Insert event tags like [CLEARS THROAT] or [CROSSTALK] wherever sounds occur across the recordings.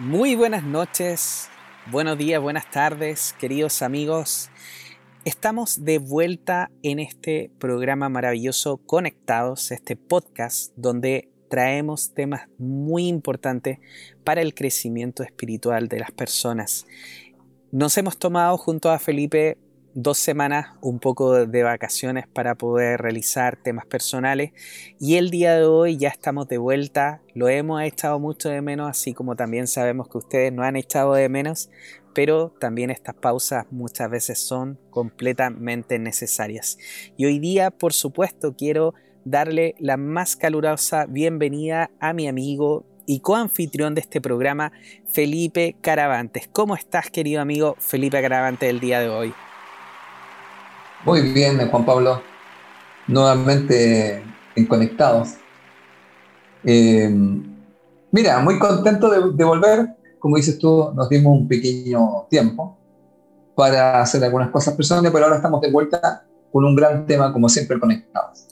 Muy buenas noches, buenos días, buenas tardes, queridos amigos. Estamos de vuelta en este programa maravilloso Conectados, este podcast donde traemos temas muy importantes para el crecimiento espiritual de las personas. Nos hemos tomado junto a Felipe dos semanas un poco de vacaciones para poder realizar temas personales y el día de hoy ya estamos de vuelta, lo hemos echado mucho de menos, así como también sabemos que ustedes no han echado de menos, pero también estas pausas muchas veces son completamente necesarias. Y hoy día, por supuesto, quiero darle la más calurosa bienvenida a mi amigo y coanfitrión de este programa, Felipe Caravantes. ¿Cómo estás, querido amigo Felipe Caravantes, el día de hoy? Muy bien, Juan Pablo. Nuevamente en Conectados. Eh, mira, muy contento de, volver. Como dices tú, nos dimos un pequeño tiempo para hacer algunas cosas personales, pero ahora estamos de vuelta con un gran tema, como siempre, conectados.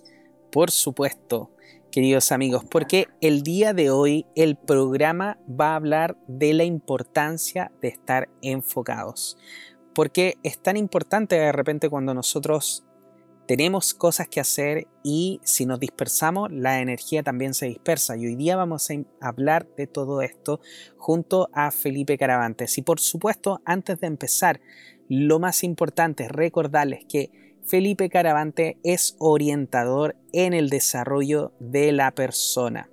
Por supuesto, queridos amigos, porque el día de hoy el programa va a hablar de la importancia de estar enfocados porque es tan importante de repente cuando nosotros tenemos cosas que hacer y si nos dispersamos, la energía también se dispersa. Y hoy día vamos a hablar de todo esto junto a Felipe Caravantes. Y por supuesto, antes de empezar, lo más importante es recordarles que Felipe Caravante es orientador en el desarrollo de la persona.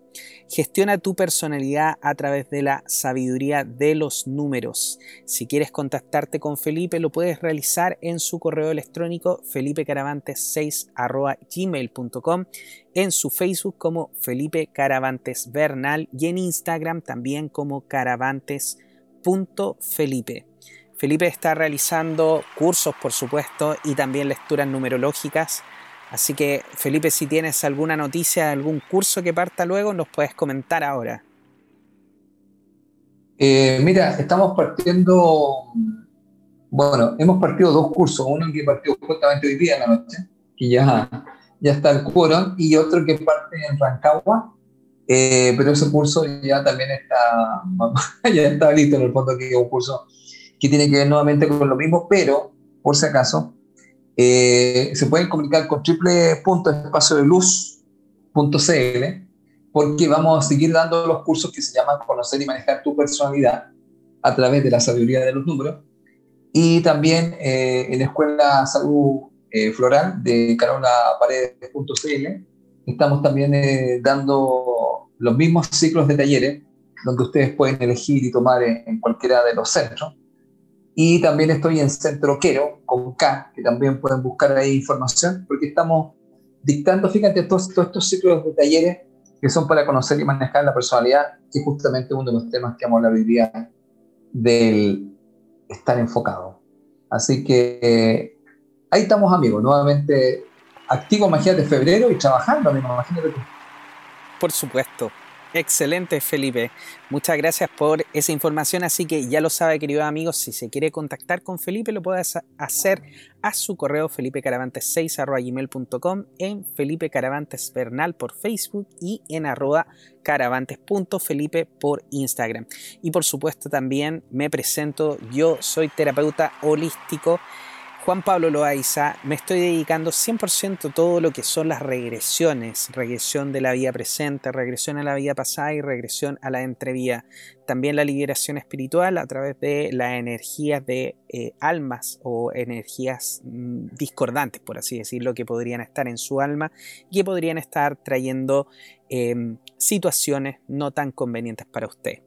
Gestiona tu personalidad a través de la sabiduría de los números. Si quieres contactarte con Felipe, lo puedes realizar en su correo electrónico felipecaravantes6.gmail.com, en su Facebook como Felipe Caravantes Bernal y en Instagram también como caravantes.felipe. Felipe está realizando cursos, por supuesto, y también lecturas numerológicas Así que, Felipe, si tienes alguna noticia, algún curso que parta luego, nos puedes comentar ahora. Eh, mira, estamos partiendo, bueno, hemos partido dos cursos, uno que partió justamente hoy día en la noche, que ya, ya está el quórum, y otro que parte en Rancagua, eh, pero ese curso ya también está, [LAUGHS] ya está listo en el fondo, que es un curso que tiene que ver nuevamente con lo mismo, pero por si acaso, eh, se pueden comunicar con triple.espaciodeluz.cl porque vamos a seguir dando los cursos que se llaman Conocer y Manejar tu Personalidad a través de la sabiduría de los números. Y también eh, en la Escuela Salud eh, Floral de carolaparedes.cl estamos también dando los mismos ciclos de talleres donde ustedes pueden elegir y tomar en cualquiera de los centros y también estoy en Centro Quero, con K, que también pueden buscar ahí información, porque estamos dictando, fíjate, todos, todos estos ciclos de talleres que son para conocer y manejar la personalidad, que es justamente uno de los temas que vamos a hablar hoy día del estar enfocado. Así que eh, ahí estamos amigos, nuevamente activo, imagínate, febrero y trabajando, imagínate tú. Por supuesto, Excelente, Felipe. Muchas gracias por esa información. Así que ya lo sabe, queridos amigos, si se quiere contactar con Felipe, lo puede hacer a su correo felipecaravantes6.gmail.com, en Felipe Caravantes Bernal por Facebook y en arroba caravantes.felipe por Instagram. Y por supuesto también me presento, yo soy terapeuta holístico Juan Pablo Loaiza, me estoy dedicando 100% a todo lo que son las regresiones, regresión de la vida presente, regresión a la vida pasada y regresión a la entrevía. También la liberación espiritual a través de las energías de eh, almas o energías mm, discordantes, por así decirlo, que podrían estar en su alma y que podrían estar trayendo em, situaciones no tan convenientes para usted.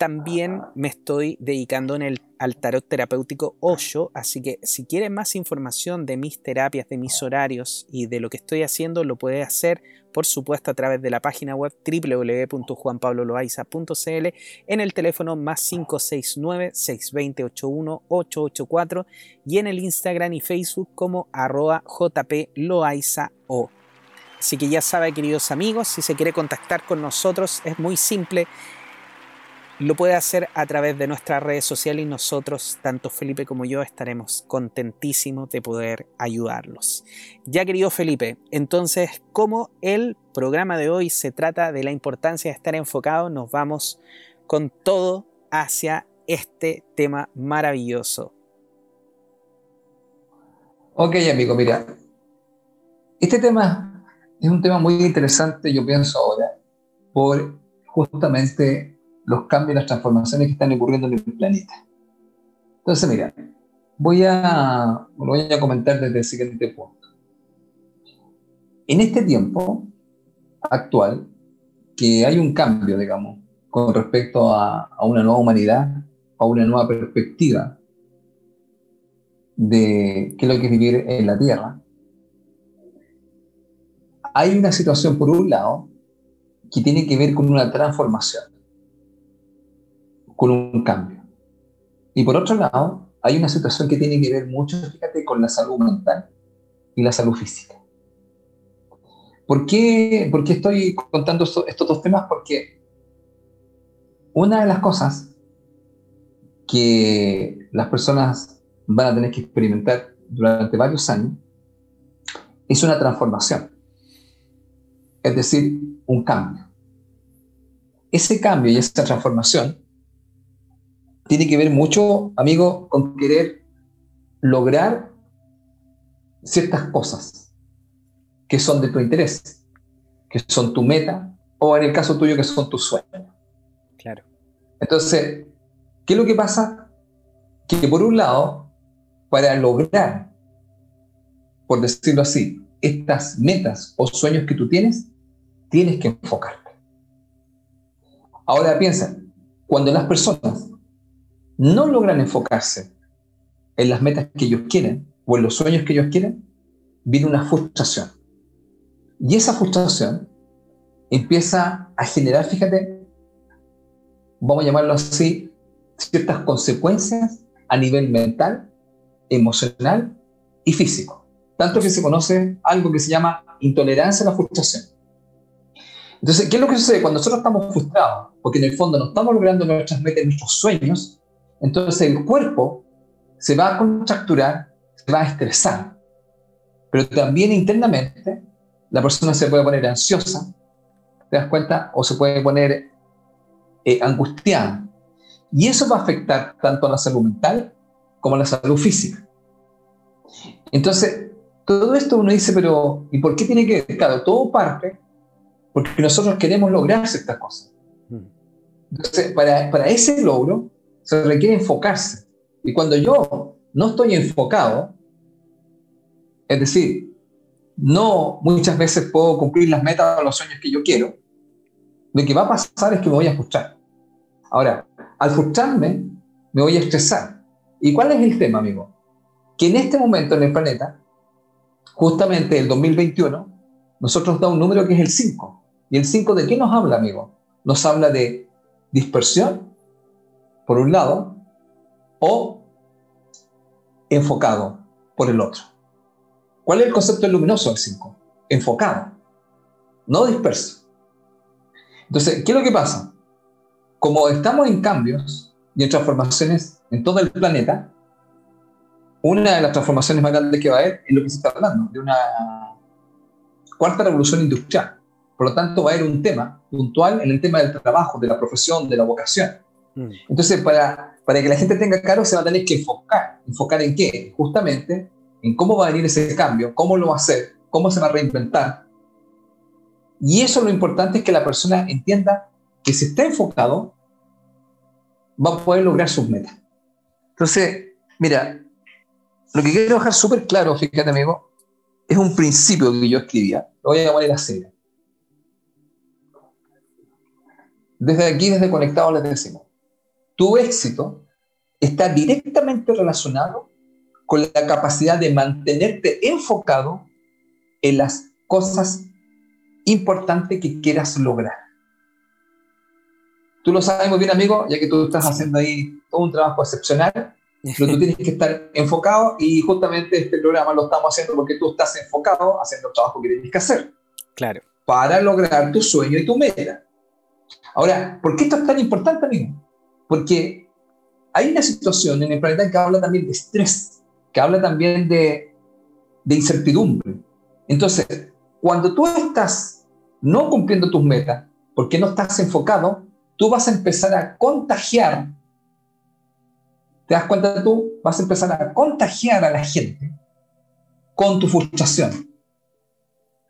También me estoy dedicando en el, al tarot terapéutico Osho, así que si quieren más información de mis terapias, de mis horarios y de lo que estoy haciendo, lo puede hacer, por supuesto, a través de la página web www.juanpabloloaiza.cl en el teléfono más 569-620-81884 y en el Instagram y Facebook como arroba jploaiza.o. Así que ya sabe, queridos amigos, si se quiere contactar con nosotros es muy simple lo puede hacer a través de nuestras redes sociales y nosotros, tanto Felipe como yo, estaremos contentísimos de poder ayudarlos. Ya querido Felipe, entonces, como el programa de hoy se trata de la importancia de estar enfocado, nos vamos con todo hacia este tema maravilloso. Ok, amigo, mira, este tema es un tema muy interesante, yo pienso ahora, por justamente los cambios y las transformaciones que están ocurriendo en el planeta. Entonces, mira, voy a, lo voy a comentar desde el siguiente punto. En este tiempo actual, que hay un cambio, digamos, con respecto a, a una nueva humanidad, a una nueva perspectiva de qué es lo que es vivir en la Tierra, hay una situación, por un lado, que tiene que ver con una transformación, con un cambio. Y por otro lado, hay una situación que tiene que ver mucho, fíjate, con la salud mental y la salud física. ¿Por qué, por qué estoy contando estos dos temas? Porque una de las cosas que las personas van a tener que experimentar durante varios años es una transformación es decir, un cambio. Ese cambio y esa transformación tiene que ver mucho, amigo, con querer lograr ciertas cosas que son de tu interés, que son tu meta, o en el caso tuyo, que son tus sueños. Claro. Entonces, ¿qué es lo que pasa? Que por un lado, para lograr, por decirlo así, estas metas o sueños que tú tienes, tienes que enfocarte. Ahora piensa, cuando las personas no logran enfocarse en las metas que ellos quieren o en los sueños que ellos quieren, viene una frustración. Y esa frustración empieza a generar, fíjate, vamos a llamarlo así, ciertas consecuencias a nivel mental, emocional y físico. Tanto que se conoce algo que se llama intolerancia a la frustración. Entonces, ¿qué es lo que sucede cuando nosotros estamos frustrados? Porque en el fondo no estamos logrando nuestras metas, nuestros sueños. Entonces el cuerpo se va a contracturar, se va a estresar. Pero también internamente la persona se puede poner ansiosa, ¿te das cuenta? O se puede poner eh, angustiada. Y eso va a afectar tanto a la salud mental como a la salud física. Entonces, todo esto uno dice, pero ¿y por qué tiene que ver? Claro, todo parte porque nosotros queremos lograr ciertas cosas. Mm. Entonces, para, para ese logro se requiere enfocarse. Y cuando yo no estoy enfocado, es decir, no muchas veces puedo cumplir las metas o los sueños que yo quiero, lo que va a pasar es que me voy a frustrar. Ahora, al frustrarme, me voy a estresar. ¿Y cuál es el tema, amigo? Que en este momento en el planeta, justamente el 2021, nosotros da un número que es el 5. ¿Y el 5 de qué nos habla, amigo? Nos habla de dispersión, por un lado, o enfocado, por el otro. ¿Cuál es el concepto luminoso del 5? Enfocado, no disperso. Entonces, ¿qué es lo que pasa? Como estamos en cambios y en transformaciones en todo el planeta, una de las transformaciones más grandes que va a haber es lo que se está hablando, de una cuarta revolución industrial. Por lo tanto, va a haber un tema puntual en el tema del trabajo, de la profesión, de la vocación. Mm. Entonces, para, para que la gente tenga claro, se va a tener que enfocar. ¿Enfocar en qué? Justamente en cómo va a venir ese cambio, cómo lo va a hacer, cómo se va a reinventar. Y eso lo importante es que la persona entienda que si está enfocado, va a poder lograr sus metas. Entonces, mira, lo que quiero dejar súper claro, fíjate amigo, es un principio que yo escribía. Lo voy a llamar la serie. Desde aquí, desde Conectado, les decimos, tu éxito está directamente relacionado con la capacidad de mantenerte enfocado en las cosas importantes que quieras lograr. Tú lo sabes muy bien, amigo, ya que tú estás haciendo ahí todo un trabajo excepcional, pero tú [LAUGHS] tienes que estar enfocado y justamente este programa lo estamos haciendo porque tú estás enfocado haciendo el trabajo que tienes que hacer. Claro. Para lograr tu sueño y tu meta. Ahora, ¿por qué esto es tan importante, amigo? Porque hay una situación en el planeta que habla también de estrés, que habla también de, incertidumbre. Entonces, cuando tú estás no cumpliendo tus metas, porque no estás enfocado, tú vas a empezar a contagiar te das cuenta tú, vas a empezar a contagiar a la gente con tu frustración.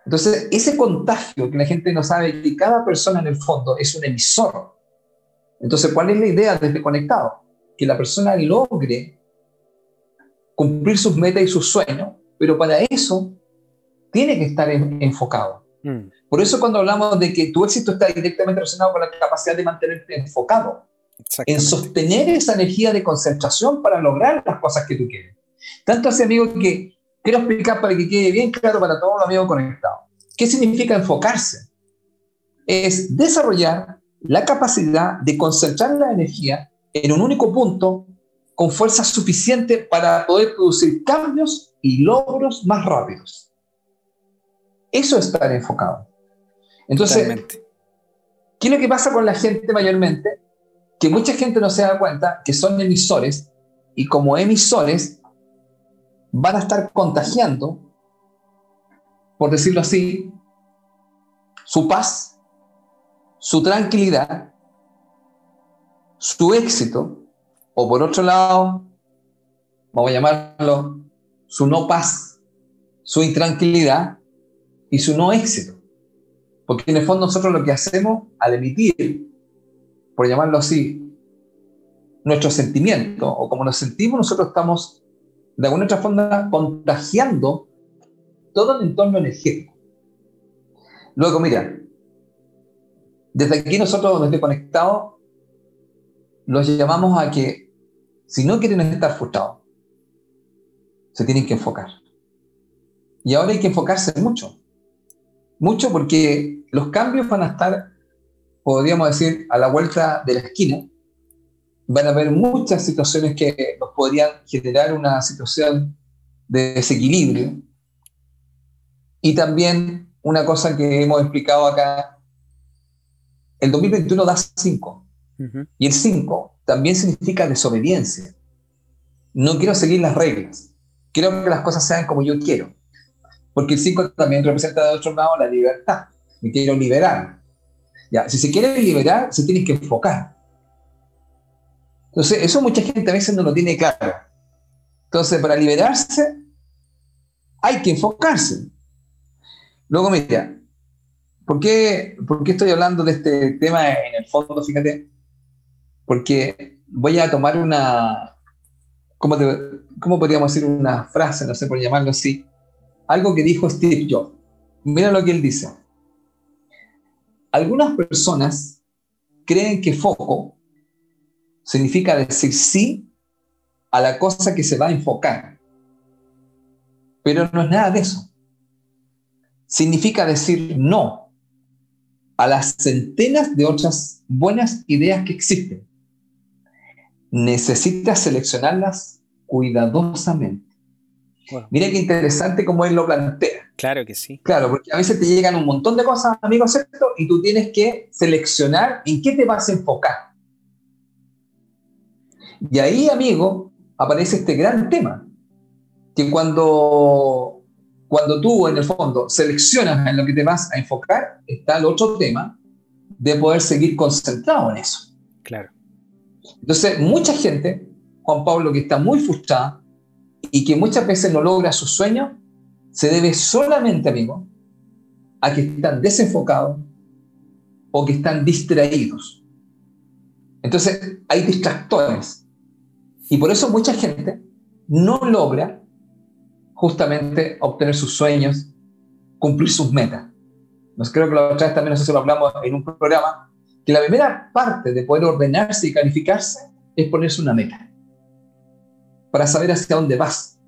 Entonces, ese contagio que la gente no sabe que cada persona en el fondo es un emisor. Entonces, ¿cuál es la idea desde este Conectado? Que la persona logre cumplir sus metas y sus sueños, pero para eso tiene que estar enfocado. Mm. Por eso cuando hablamos de que tu éxito está directamente relacionado con la capacidad de mantenerte enfocado, en sostener esa energía de concentración para lograr las cosas que tú quieres. Tanto así, amigo, que quiero explicar para que quede bien claro para todos los amigos conectados. ¿Qué significa enfocarse? Es desarrollar la capacidad de concentrar la energía en un único punto con fuerza suficiente para poder producir cambios y logros más rápidos. Eso es estar enfocado. Entonces, ¿qué es lo que pasa con la gente mayormente? Que mucha gente no se da cuenta que son emisores y como emisores van a estar contagiando, por decirlo así, su paz, su tranquilidad, su éxito, o por otro lado, vamos a llamarlo su no paz, su intranquilidad y su no éxito. Porque en el fondo nosotros lo que hacemos al emitir, por llamarlo así, nuestro sentimiento o como nos sentimos, nosotros estamos de alguna otra forma contagiando todo el entorno energético. Luego, mira, desde aquí nosotros, desde Conectados, los llamamos a que si no quieren estar frustrados, se tienen que enfocar. Y ahora hay que enfocarse mucho. Mucho porque los cambios van a estar, podríamos decir, a la vuelta de la esquina. Van a haber muchas situaciones que nos podrían generar una situación de desequilibrio. Y también una cosa que hemos explicado acá, el 2021 da 5. Y el 5 también significa desobediencia. No quiero seguir las reglas. Quiero que las cosas sean como yo quiero. Porque el 5 también representa de otro lado la libertad. Me quiero liberar. Ya, si se quiere liberar, se tiene que enfocar. Entonces, eso mucha gente a veces no lo tiene claro. Entonces, para liberarse, hay que enfocarse. Luego, mira, ¿por qué, ¿por qué estoy hablando de este tema en el fondo? Fíjate, porque voy a tomar una, ¿cómo, ¿cómo podríamos decir una frase? No sé por llamarlo así algo que dijo Steve Jobs. Mira lo que él dice. Algunas personas creen que foco significa decir sí a la cosa que se va a enfocar. Pero no es nada de eso. Significa decir no a las centenas de otras buenas ideas que existen. Necesitas seleccionarlas cuidadosamente. Mira qué interesante cómo él lo plantea. Claro que sí. Claro, porque a veces te llegan un montón de cosas, amigo, ¿cierto? Y tú tienes que seleccionar en qué te vas a enfocar. Y ahí, amigo, aparece este gran tema, que cuando, cuando tú, en el fondo, seleccionas en lo que te vas a enfocar, está el otro tema de poder seguir concentrado en eso. Claro. Entonces, mucha gente, Juan Pablo, que está muy frustrada, y que muchas veces no logra sus sueños, se debe solamente, amigo, a que están desenfocados o que están distraídos. Entonces, hay distractores. Y por eso mucha gente no logra justamente obtener sus sueños, cumplir sus metas. Nos creo que la otra vez también, no sé si lo hablamos en un programa, que la primera parte de poder ordenarse y calificarse es ponerse una meta para saber hacia dónde vas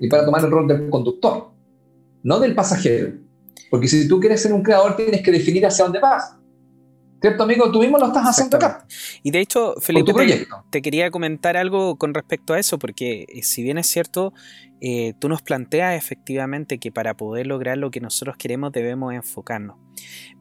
y para tomar el rol del conductor, no del pasajero. Porque si tú quieres ser un creador, tienes que definir hacia dónde vas. ¿Cierto, amigo? Tú mismo lo estás haciendo acá. Y de hecho, Felipe, te, te, quería comentar algo con respecto a eso, porque eh, si bien es cierto, eh, tú nos planteas efectivamente que para poder lograr lo que nosotros queremos debemos enfocarnos.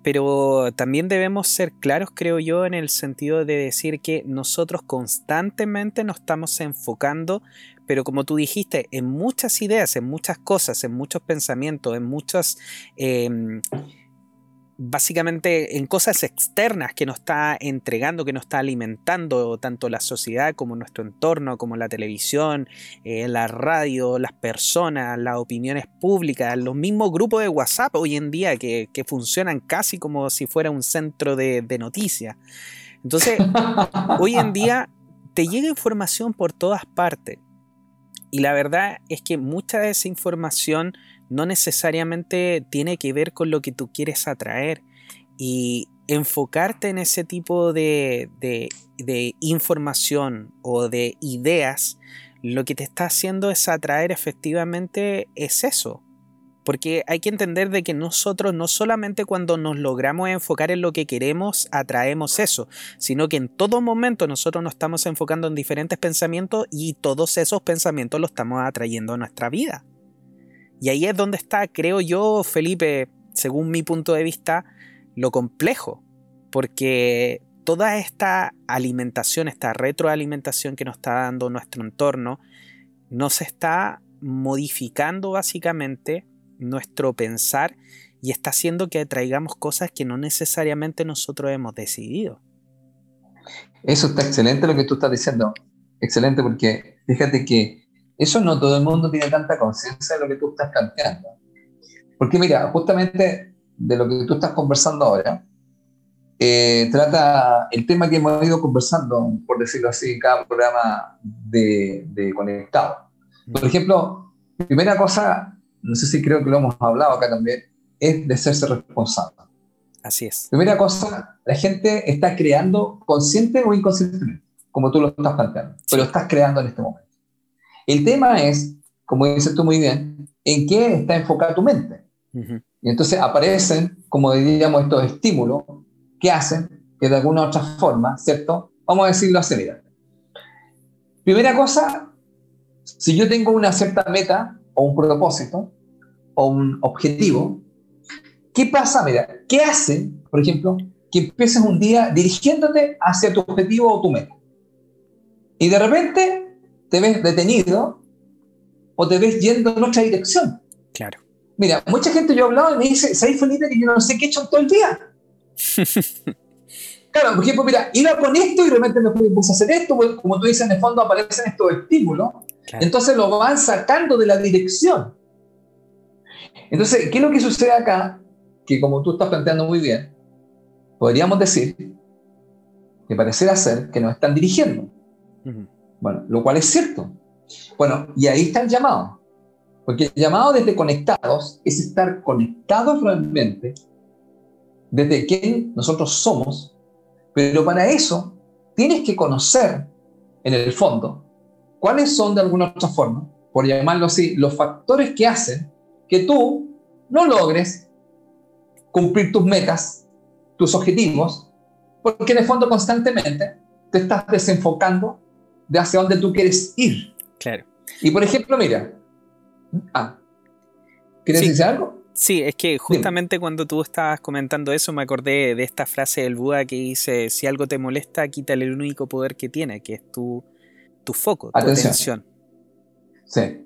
Pero también debemos ser claros, creo yo, en el sentido de decir que nosotros constantemente nos estamos enfocando, pero como tú dijiste, en muchas ideas, en muchas cosas, en muchos pensamientos, en muchas... Em, básicamente en cosas externas que nos está entregando, que nos está alimentando tanto la sociedad como nuestro entorno, como la televisión, eh, la radio, las personas, las opiniones públicas, los mismos grupos de WhatsApp hoy en día que, funcionan casi como si fuera un centro de, de noticias. Entonces, [LAUGHS] hoy en día te llega información por todas partes. Y la verdad es que mucha de esa información no necesariamente tiene que ver con lo que tú quieres atraer. Y enfocarte en ese tipo de, de, información o de ideas, lo que te está haciendo es atraer efectivamente es eso. Porque hay que entender de que nosotros no solamente cuando nos logramos enfocar en lo que queremos atraemos eso, sino que en todo momento nosotros nos estamos enfocando en diferentes pensamientos y todos esos pensamientos los estamos atrayendo a nuestra vida. Y ahí es donde está, creo yo, Felipe, según mi punto de vista, lo complejo. Porque toda esta alimentación, esta retroalimentación que nos está dando nuestro entorno, nos está modificando básicamente nuestro pensar y está haciendo que atraigamos cosas que no necesariamente nosotros hemos decidido. Eso está excelente lo que tú estás diciendo. Excelente porque fíjate que eso no todo el mundo tiene tanta conciencia de lo que tú estás planteando. Porque mira, justamente de lo que tú estás conversando ahora, eh, trata el tema que hemos ido conversando, por decirlo así, en cada programa de, de Conectado. Por ejemplo, primera cosa, no sé si creo que lo hemos hablado acá también, es de serse responsable. Así es. Primera cosa, la gente está creando consciente o inconscientemente, como tú lo estás planteando, pero estás creando en este momento. El tema es, como dices tú muy bien, en qué está enfocada tu mente. Y entonces aparecen, como diríamos, estos estímulos que hacen que de alguna u otra forma, ¿cierto? Vamos a decirlo así, mira. Primera cosa, si yo tengo una cierta meta o un propósito o un objetivo, ¿qué pasa? Mira, ¿qué hace, por ejemplo, que empieces un día dirigiéndote hacia tu objetivo o tu meta? Y de repente te ves detenido o te ves yendo en otra dirección. Claro. Mira, mucha gente yo he hablado y me dice, ¿sabes, Felipe, que yo no sé qué he hecho todo el día? [LAUGHS] claro, por ejemplo, mira, iba con esto y realmente me puse a hacer esto, pues, como tú dices, en el fondo aparecen estos estímulos, entonces lo van sacando de la dirección. Entonces, ¿qué es lo que sucede acá? Que como tú estás planteando muy bien, podríamos decir que pareciera ser que nos están dirigiendo. Bueno, lo cual es cierto. Bueno, y ahí está el llamado. Porque el llamado desde conectados es estar conectados realmente desde quién nosotros somos, pero para eso tienes que conocer en el fondo cuáles son de alguna otra forma, por llamarlo así, los factores que hacen que tú no logres cumplir tus metas, tus objetivos, porque en el fondo constantemente te estás desenfocando de hacia dónde tú quieres ir. Claro. Y por ejemplo, mira, ah, ¿quieres decir algo? Sí, es que justamente cuando tú estabas comentando eso me acordé de esta frase del Buda que dice, si algo te molesta, quítale el único poder que tiene, que es tu, tu foco, tu atención. Sí.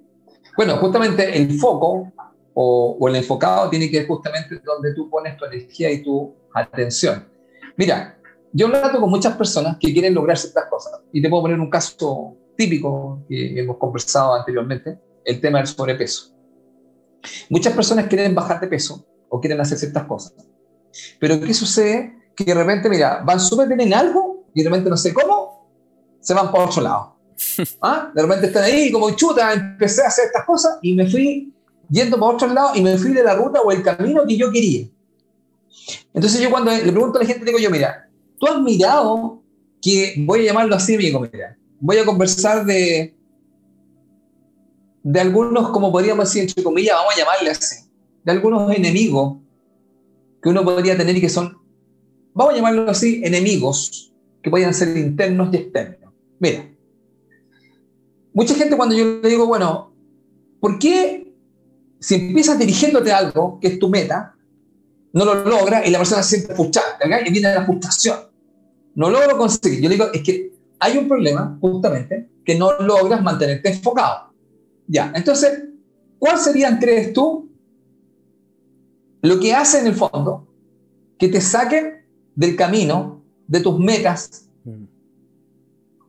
Bueno, justamente el foco o, o, el enfocado tiene que ver justamente donde tú pones tu energía y tu atención. Mira, yo trato con muchas personas que quieren lograr ciertas cosas. Y te puedo poner un caso típico que hemos conversado anteriormente, el tema del sobrepeso. Muchas personas quieren bajar de peso o quieren hacer ciertas cosas. Pero ¿qué sucede? Que de repente, mira, van súper bien en algo y de repente no sé cómo, se van por otro lado. [LAUGHS] ¿Ah? De repente están ahí como chuta, empecé a hacer estas cosas y me fui yendo por otro lado y me fui de la ruta o el camino que yo quería. Entonces yo cuando le pregunto a la gente, digo yo, mira, tú has mirado que, voy a llamarlo así, amigo, mira, voy a conversar de, de algunos, como podríamos decir, entre comillas, vamos a llamarle así, de algunos enemigos que uno podría tener y que son, vamos a llamarlo así, enemigos que podrían ser internos y externos. Mira, mucha gente cuando yo le digo, bueno, ¿por qué si empiezas dirigiéndote a algo que es tu meta, no lo logra y la persona se siente frustrada, y viene la frustración? No logro conseguir. Yo digo, es que hay un problema, justamente, que no logras mantenerte enfocado. Ya, entonces, ¿cuál serían, crees tú, lo que hace en el fondo que te saquen del camino, de tus metas. Mm.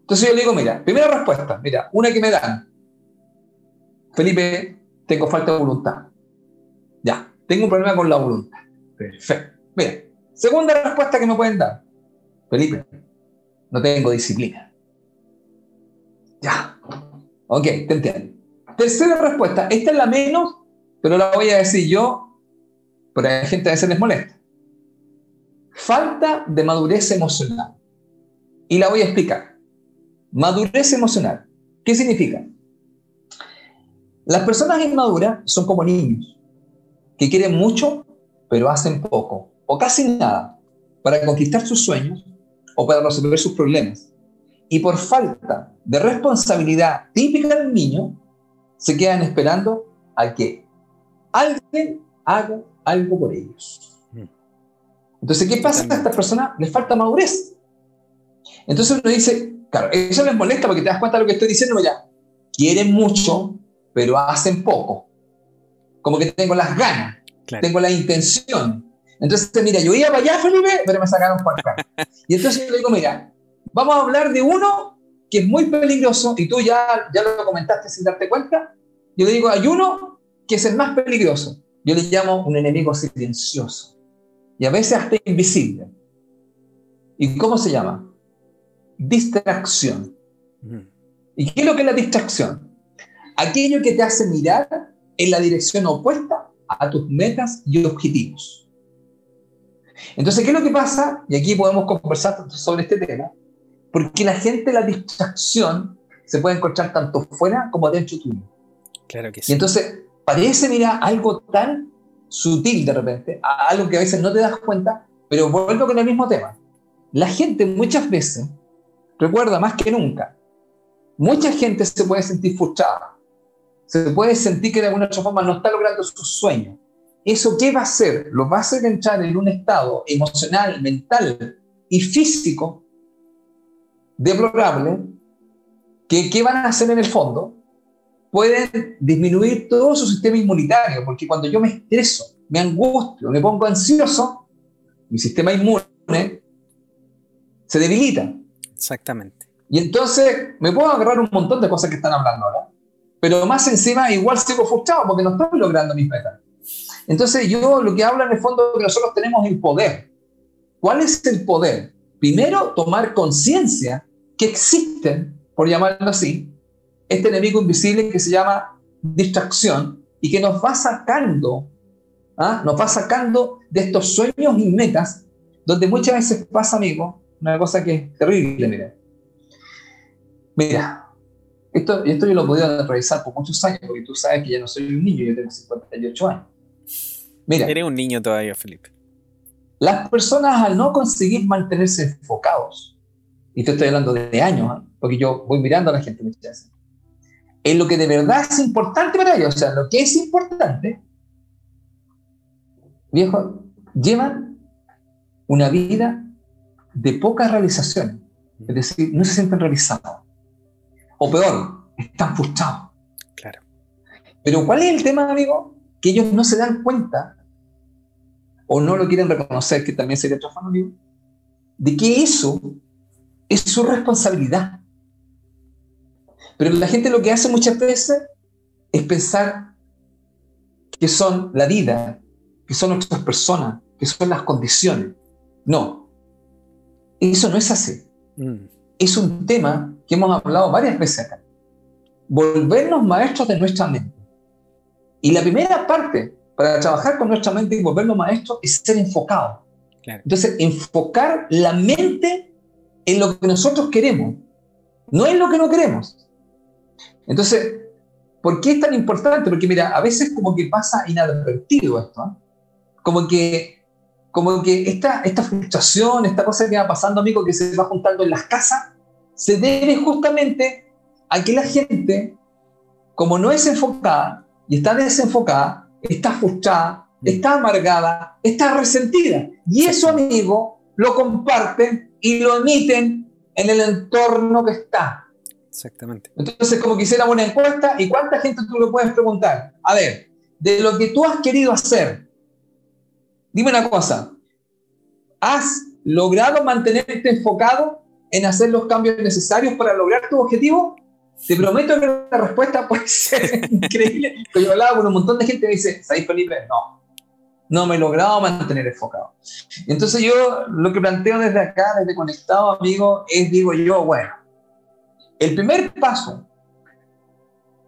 Entonces yo le digo, mira, primera respuesta, mira, una que me dan. Felipe, tengo falta de voluntad. Ya, tengo un problema con la voluntad. Perfecto. Mira, segunda respuesta que me pueden dar. Felipe, no tengo disciplina. Ya. Ok, te entiendo. Tercera respuesta, esta es la menos, pero la voy a decir yo, porque a la gente a veces les molesta. Falta de madurez emocional. Y la voy a explicar. Madurez emocional. ¿Qué significa? Las personas inmaduras son como niños, que quieren mucho, pero hacen poco, o casi nada, para conquistar sus sueños o para resolver sus problemas. Y por falta de responsabilidad típica del niño, se quedan esperando a que alguien haga algo por ellos. Mm. Entonces, ¿qué pasa a estas personas? Les falta madurez. Entonces uno dice, claro, eso les molesta porque te das cuenta de lo que estoy diciendo, ya, quieren mucho, pero hacen poco. Como que tengo las ganas, tengo la intención. Entonces, mira, yo iba para allá, Felipe, pero me sacaron por acá. Y entonces yo digo, mira, vamos a hablar de uno que es muy peligroso, y tú ya, ya lo comentaste sin darte cuenta. Yo le digo, hay uno que es el más peligroso. Yo le llamo un enemigo silencioso. Y a veces hasta invisible. ¿Y cómo se llama? Distracción. ¿Y qué es lo que es la distracción? Aquello que te hace mirar en la dirección opuesta a tus metas y objetivos. Entonces, ¿qué es lo que pasa? Y aquí podemos conversar sobre este tema, porque la gente, la distracción, se puede encontrar tanto fuera como dentro tuyo. Claro que sí. Y entonces, parece, mira, algo tan sutil de repente, algo que a veces no te das cuenta, pero vuelvo con el mismo tema. La gente muchas veces recuerda más que nunca. Mucha gente se puede sentir frustrada, se puede sentir que de alguna otra forma no está logrando sus sueños. ¿Eso qué va a hacer? Lo va a hacer entrar en un estado emocional, mental y físico deplorable, que ¿qué van a hacer en el fondo? Pueden disminuir todo su sistema inmunitario, porque cuando yo me estreso, me angustio, me pongo ansioso, mi sistema inmune se debilita. Exactamente. Y entonces me puedo agarrar un montón de cosas que están hablando ahora, pero más encima igual sigo frustrado porque no estoy logrando mis metas. Entonces yo lo que hablo en el fondo es que nosotros tenemos el poder. ¿Cuál es el poder? Primero, tomar conciencia que existen, por llamarlo así, este enemigo invisible que se llama distracción y que nos va sacando, ¿ah? nos va sacando de estos sueños y metas, donde muchas veces pasa, amigo, una cosa que es terrible, mira. Mira, esto, esto yo lo he podido revisar por muchos años, porque tú sabes que ya no soy un niño, yo tengo 58 años. Mira. Eres un niño todavía, Felipe. Las personas al no conseguir mantenerse enfocados, y te estoy hablando de años, ¿ah? porque yo voy mirando a la gente muchas veces, en lo que de verdad es importante para ellos, o sea, lo que es importante, viejo, llevan una vida de poca realización, es decir, no se sienten realizados, o peor, están frustrados. Claro. Pero ¿cuál es el tema, amigo? Que ellos no se dan cuenta o no lo quieren reconocer, que también sería amigo, de que eso es su responsabilidad. Pero la gente lo que hace muchas veces es pensar que son la vida, que son otras personas, que son las condiciones. No, eso no es así. Mm. Es un tema que hemos hablado varias veces acá. Volvernos maestros de nuestra mente. Y la primera parte para trabajar con nuestra mente y volvernos maestros es ser enfocado. Entonces, enfocar la mente en lo que nosotros queremos, no en lo que no queremos. Entonces, ¿por qué es tan importante? Porque mira, a veces como que pasa inadvertido esto. ¿eh? Como que como que esta, esta frustración, esta cosa que va pasando, amigo, que se va juntando en las casas, se debe justamente a que la gente, como no es enfocada, y está desenfocada, está frustrada, mm. está amargada, está resentida. Y eso, amigo, lo comparten y lo emiten en el entorno que está. Exactamente. Entonces, como quisiera una encuesta, ¿y cuánta gente tú le puedes preguntar? A ver, de lo que tú has querido hacer, dime una cosa, ¿Has logrado mantenerte enfocado en hacer los cambios necesarios para lograr tu objetivo? Te prometo que la respuesta puede ser [LAUGHS] increíble. Pero yo hablaba con un montón de gente y me dice, ¿sabéis Felipe? No, no me he logrado mantener enfocado. Entonces yo lo que planteo desde acá, desde Conectado, amigo, es, digo yo, bueno, el primer paso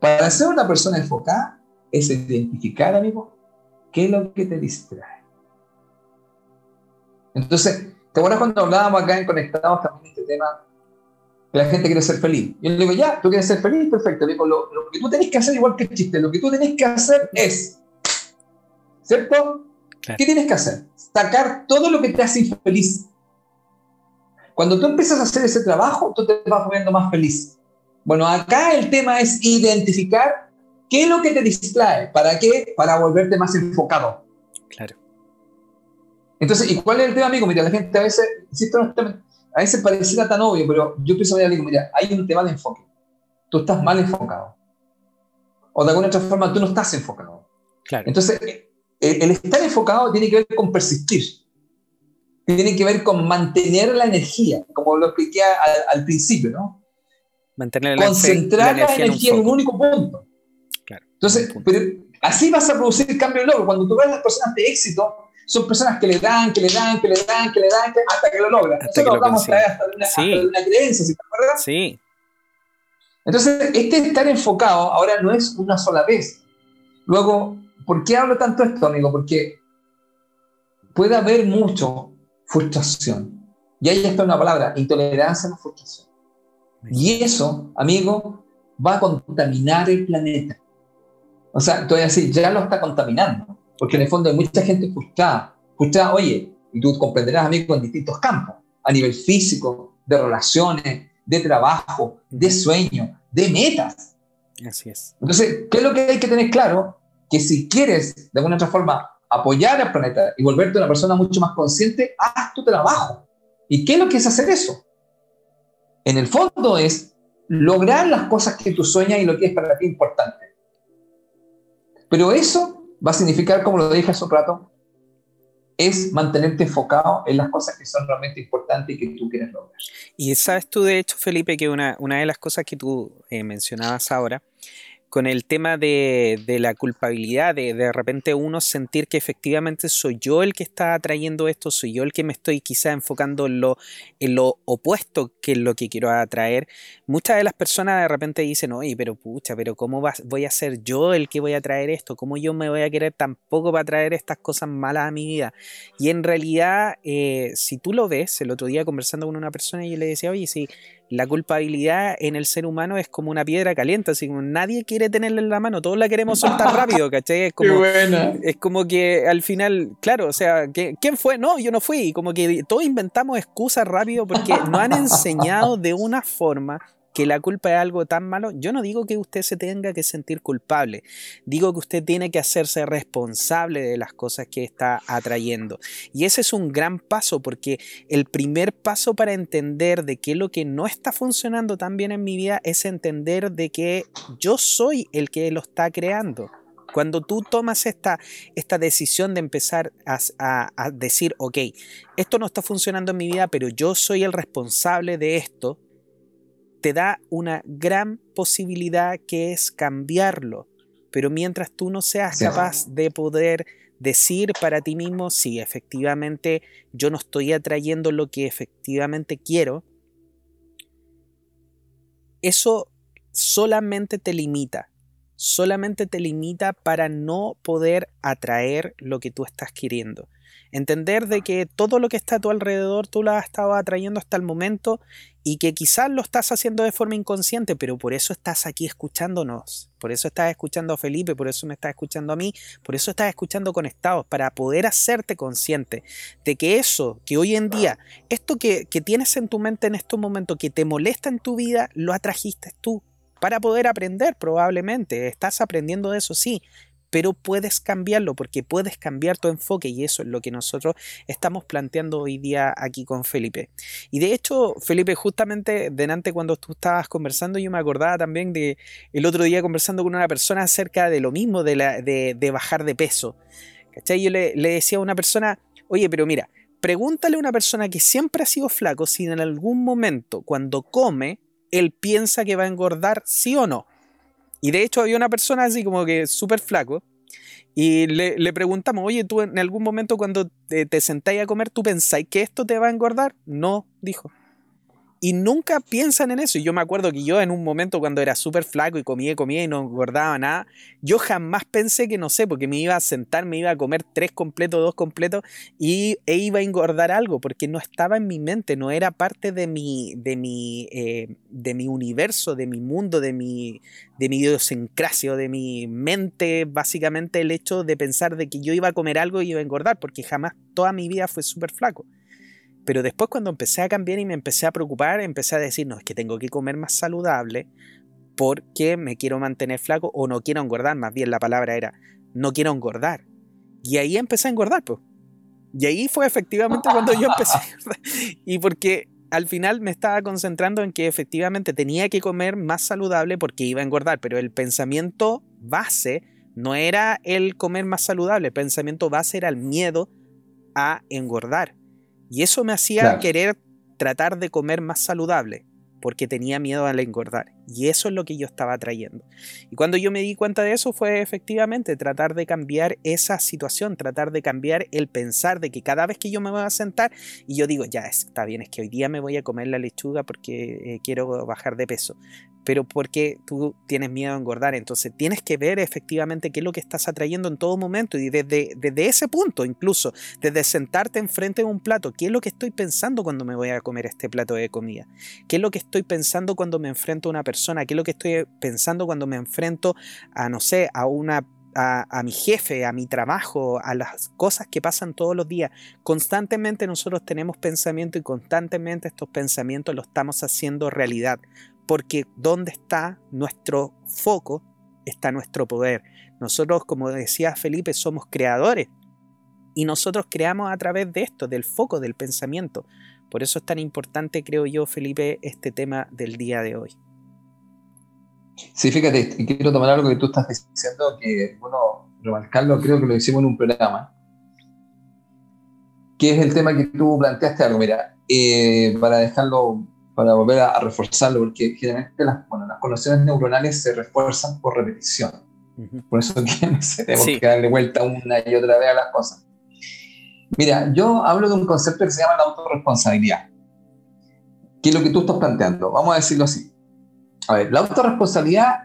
para ser una persona enfocada es identificar, amigo, qué es lo que te distrae. Entonces, ¿te acuerdas cuando hablábamos acá en Conectados también este tema? Que la gente quiere ser feliz. Yo le digo, ya, tú quieres ser feliz, perfecto. digo, lo, lo que tú tenés que hacer, igual que el chiste, lo que tú tenés que hacer es, ¿cierto? ¿Qué tienes que hacer? Sacar todo lo que te hace infeliz. Cuando tú empiezas a hacer ese trabajo, tú te vas volviendo más feliz. Bueno, acá el tema es identificar qué es lo que te distrae. ¿Para qué? Para volverte más enfocado. Claro. Entonces, ¿y cuál es el tema, amigo? Mira, la gente a veces, a veces pareciera tan obvio, pero yo pienso, mira, mira, hay un tema de enfoque. Tú estás mal enfocado. O de alguna otra forma, tú no estás enfocado. Claro. Entonces, el estar enfocado tiene que ver con persistir, tiene que ver con mantener la energía, como lo expliqué al, principio, ¿no? Mantener la, Concentrar la energía, en, un único punto. Claro, Entonces, así vas a producir el cambio de logro. Cuando tú ves a las personas de éxito, son personas que le dan, que le dan, que le dan, que le dan, hasta que lo logran. Hasta Nosotros vamos a traer hasta de una, sí. hasta una creencia, ¿sí te acuerdas? Sí. Entonces, este estar enfocado ahora no es una sola vez. Luego, ¿Por qué hablo tanto esto, amigo? Porque puede haber mucho frustración. Y ahí está una palabra, intolerancia a la frustración. Y eso, amigo, va a contaminar el planeta. O sea, tú vas a decir, ya lo está contaminando, porque en el fondo hay mucha gente frustrada. Frustrada, oye, y tú comprenderás, amigo, en distintos campos, a nivel físico, de relaciones, de trabajo, de sueño, de metas. Así es. Entonces, ¿qué es lo que hay que tener claro? que si quieres de alguna otra forma apoyar al planeta y volverte una persona mucho más consciente, haz tu trabajo. ¿Y qué es lo que es hacer eso? En el fondo es lograr las cosas que tú sueñas y lo que es para ti importante. Pero eso va a significar, como lo dije hace un rato, es mantenerte enfocado en las cosas que son realmente importantes y que tú quieres lograr. Y sabes tú, de hecho, Felipe, que una, una de las cosas que tú eh, mencionabas ahora con el tema de, la culpabilidad, de de repente uno sentir que efectivamente soy yo el que está atrayendo esto, soy yo el que me estoy quizá enfocando en lo, lo opuesto que es lo que quiero atraer. Muchas de las personas de repente dicen, oye, pero pucha, pero ¿cómo voy a ser yo el que voy a traer esto? ¿Cómo yo me voy a querer tampoco para traer estas cosas malas a mi vida? Y en realidad, eh, si tú lo ves, el otro día conversando con una persona, yo le decía, oye, si la culpabilidad en el ser humano es como una piedra caliente, así como nadie quiere tenerla en la mano, todos la queremos soltar [LAUGHS] rápido, ¿cachai? Es como, es como que al final, claro, o sea, ¿quién fue? No, yo no fui, como que todos inventamos excusas rápido porque nos han enseñado de una forma que la culpa es algo tan malo, yo no digo que usted se tenga que sentir culpable, digo que usted tiene que hacerse responsable de las cosas que está atrayendo. Y ese es un gran paso porque el primer paso para entender de que lo que no está funcionando tan bien en mi vida es entender de que yo soy el que lo está creando. Cuando tú tomas esta, esta decisión de empezar a, a, decir, ok, esto no está funcionando en mi vida, pero yo soy el responsable de esto, te da una gran posibilidad que es cambiarlo. Pero mientras tú no seas capaz de poder decir para ti mismo, si efectivamente yo no estoy atrayendo lo que efectivamente quiero, eso solamente te limita, solamente te limita para no poder atraer lo que tú estás queriendo. Entender de que todo lo que está a tu alrededor tú lo has estado atrayendo hasta el momento y que quizás lo estás haciendo de forma inconsciente, pero por eso estás aquí escuchándonos, por eso estás escuchando a Felipe, por eso me estás escuchando a mí, por eso estás escuchando conectados, para poder hacerte consciente de que eso que hoy en día, esto que, que tienes en tu mente en estos momentos, que te molesta en tu vida, lo atrajiste tú para poder aprender probablemente. Estás aprendiendo de eso, sí, pero puedes cambiarlo porque puedes cambiar tu enfoque y eso es lo que nosotros estamos planteando hoy día aquí con Felipe. Y de hecho, Felipe, justamente delante cuando tú estabas conversando, yo me acordaba también de el otro día conversando con una persona acerca de lo mismo, de, la, de, bajar de peso. ¿Cachai? Yo le, le decía a una persona, oye, pero mira, pregúntale a una persona que siempre ha sido flaco si en algún momento cuando come, él piensa que va a engordar, sí o no. Y de hecho había una persona así como que súper flaco. Y le, preguntamos, oye, tú en algún momento cuando te, te sentáis a comer, ¿tú pensáis que esto te va a engordar? No, dijo y nunca piensan en eso. Y yo me acuerdo que yo en un momento cuando era súper flaco y comía y comía y no engordaba nada, yo jamás pensé que, no sé, porque me iba a sentar, me iba a comer tres completos, dos completos y, e iba a engordar algo, porque no estaba en mi mente, no era parte de mi, de mi, eh, de mi universo, de mi mundo, de mi, de mi idiosincrasia, de mi mente, básicamente el hecho de pensar de que yo iba a comer algo y iba a engordar, porque jamás toda mi vida fue súper flaco. Pero después cuando empecé a cambiar y me empecé a preocupar, empecé a decir, no, es que tengo que comer más saludable porque me quiero mantener flaco o no quiero engordar, más bien la palabra era, no quiero engordar. Y ahí empecé a engordar, pues. Y ahí fue efectivamente cuando yo empecé. [LAUGHS] Y porque al final me estaba concentrando en que efectivamente tenía que comer más saludable porque iba a engordar, pero el pensamiento base no era el comer más saludable, el pensamiento base era el miedo a engordar. Y eso me hacía querer tratar de comer más saludable, porque tenía miedo al engordar. Y eso es lo que yo estaba trayendo. Y cuando yo me di cuenta de eso fue efectivamente tratar de cambiar esa situación, tratar de cambiar el pensar de que cada vez que yo me voy a sentar y yo digo, ya está bien, es que hoy día me voy a comer la lechuga porque eh, quiero bajar de peso pero porque tú tienes miedo a engordar. Entonces tienes que ver efectivamente qué es lo que estás atrayendo en todo momento y desde, desde ese punto incluso, desde sentarte enfrente de un plato, qué es lo que estoy pensando cuando me voy a comer este plato de comida, qué es lo que estoy pensando cuando me enfrento a una persona, qué es lo que estoy pensando cuando me enfrento a, no sé, a una a, mi jefe, a mi trabajo, a las cosas que pasan todos los días. Constantemente nosotros tenemos pensamiento y constantemente estos pensamientos los estamos haciendo realidad porque donde está nuestro foco está nuestro poder. Nosotros, como decía Felipe, somos creadores y nosotros creamos a través de esto, del foco, del pensamiento. Por eso es tan importante, creo yo, Felipe, este tema del día de hoy. Sí, fíjate, quiero tomar algo que tú estás diciendo, que, bueno, remarcarlo, creo que lo hicimos en un programa, que es el tema que tú planteaste algo, mira, eh, para dejarlo para volver a, reforzarlo, porque generalmente las, bueno, las conexiones neuronales se refuerzan por repetición. Por eso [LAUGHS] tenemos que darle vuelta una y otra vez a las cosas. Mira, yo hablo de un concepto que se llama la autorresponsabilidad, que es lo que tú estás planteando. Vamos a decirlo así. A ver, la autorresponsabilidad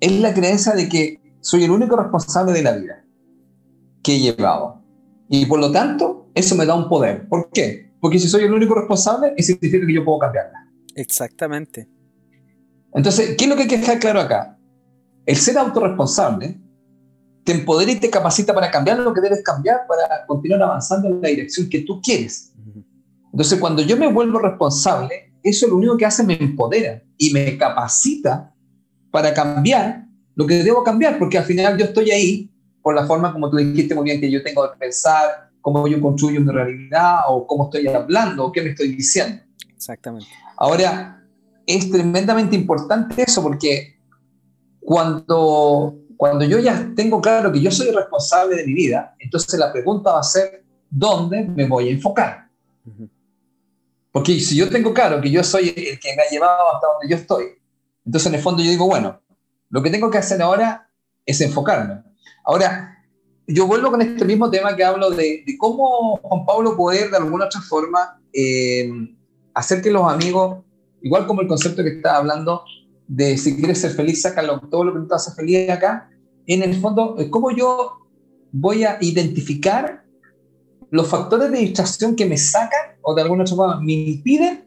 es la creencia de que soy el único responsable de la vida que he llevado. Y por lo tanto, eso me da un poder. ¿Por qué? Porque si soy el único responsable, eso significa que yo puedo cambiarla. Exactamente. Entonces, ¿qué es lo que hay que dejar claro acá? El ser autorresponsable te empodera y te capacita para cambiar lo que debes cambiar para continuar avanzando en la dirección que tú quieres. Entonces, cuando yo me vuelvo responsable, eso lo único que hace me empodera y me capacita para cambiar lo que debo cambiar, porque al final yo estoy ahí por la forma como tú dijiste muy bien que yo tengo que pensar, cómo yo construyo mi realidad o cómo estoy hablando o qué me estoy diciendo. Exactamente. Ahora, es tremendamente importante eso porque cuando, cuando yo ya tengo claro que yo soy responsable de mi vida, entonces la pregunta va a ser, ¿dónde me voy a enfocar? Porque si yo tengo claro que yo soy el que me ha llevado hasta donde yo estoy, entonces en el fondo yo digo, bueno, lo que tengo que hacer ahora es enfocarme. Ahora, yo vuelvo con este mismo tema que hablo de, cómo Juan Pablo poder de alguna otra forma eh, hacer que los amigos, igual como el concepto que estaba hablando de si quieres ser feliz, sácalo, todo lo que te hace feliz acá, en el fondo, cómo yo voy a identificar los factores de distracción que me sacan o de alguna otra forma me impiden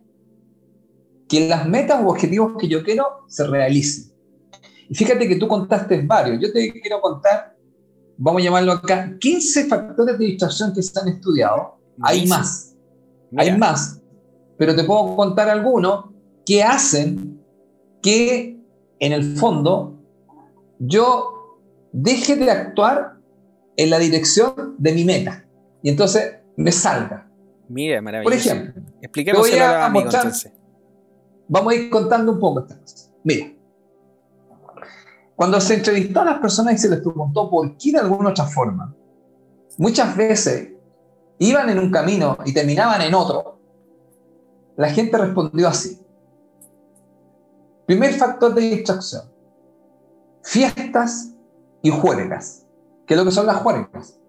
que las metas o objetivos que yo quiero se realicen. Y fíjate que tú contaste varios, yo te quiero contar vamos a llamarlo acá, 15 factores de distracción que se han estudiado. Hay más, hay más, pero te puedo contar algunos que hacen que en el fondo yo deje de actuar en la dirección de mi meta y entonces me salga. Mira, maravilloso. Por ejemplo, expliquemos a, Vamos a ir contando un poco estas cosas. Mira, cuando se entrevistó a las personas y se les preguntó por qué de alguna otra forma, muchas veces iban en un camino y terminaban en otro, la gente respondió así. Primer factor de distracción. Fiestas y juergas. ¿Qué es lo que son las juergas?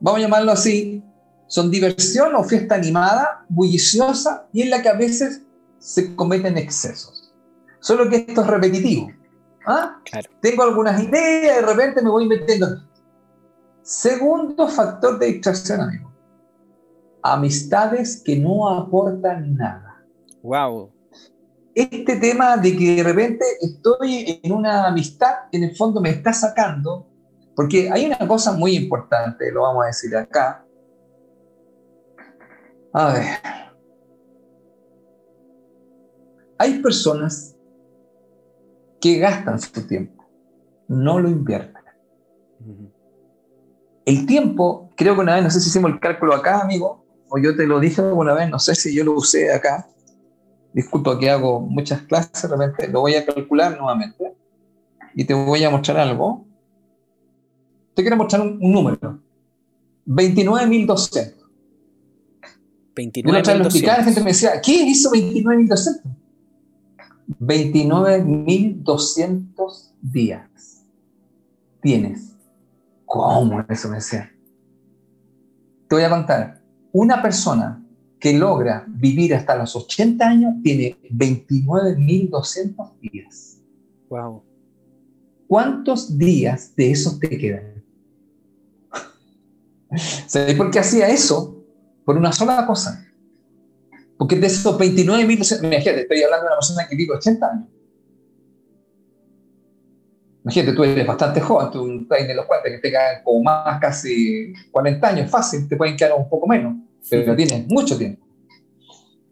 Vamos a llamarlo así. Son diversión o fiesta animada, bulliciosa y en la que a veces se cometen excesos. Solo que esto es repetitivo. ¿Ah? Tengo algunas ideas y de repente me voy metiendo. Segundo factor de distracción, amigo. Amistades que no aportan nada. Wow. Este tema de que de repente estoy en una amistad en el fondo me está sacando, porque hay una cosa muy importante, lo vamos a decir acá. A ver. Hay personas que gastan su tiempo, no lo invierten. El tiempo, creo que una vez, no sé si hicimos el cálculo acá, amigo, o yo te lo dije alguna vez, no sé si yo lo usé acá. Disculpa que hago muchas clases, de repente lo voy a calcular nuevamente y te voy a mostrar algo. Te quiero mostrar un, número. 29.200. 29.200. la gente me decía, ¿qué hizo 29.200? 29.200 días tienes. ¿Cómo eso me decía? Te voy a contar. Una persona que logra vivir hasta los 80 años tiene 29.200 días. Wow. ¿Cuántos días de esos te quedan? [LAUGHS] ¿Sabes por qué hacía eso? Por una sola cosa. Porque de esos 29 mil, imagínate, estoy hablando de una persona que vive 80 años. Imagínate, tú eres bastante joven, tú estás de los cuantos que te quedan como más casi 40 años, fácil, te pueden quedar un poco menos, pero tienes mucho tiempo.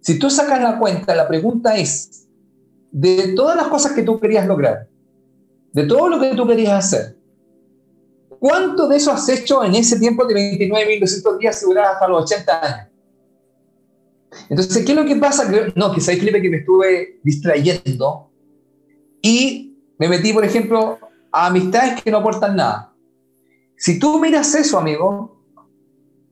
Si tú sacas la cuenta, la pregunta es, de todas las cosas que tú querías lograr, de todo lo que tú querías hacer, ¿cuánto de eso has hecho en ese tiempo de 29.200 días si hasta los 80 años? Entonces, ¿qué es lo que pasa? No, que sabes, Felipe, que me estuve distrayendo y me metí, por ejemplo, a amistades que no aportan nada. Si tú miras eso, amigo,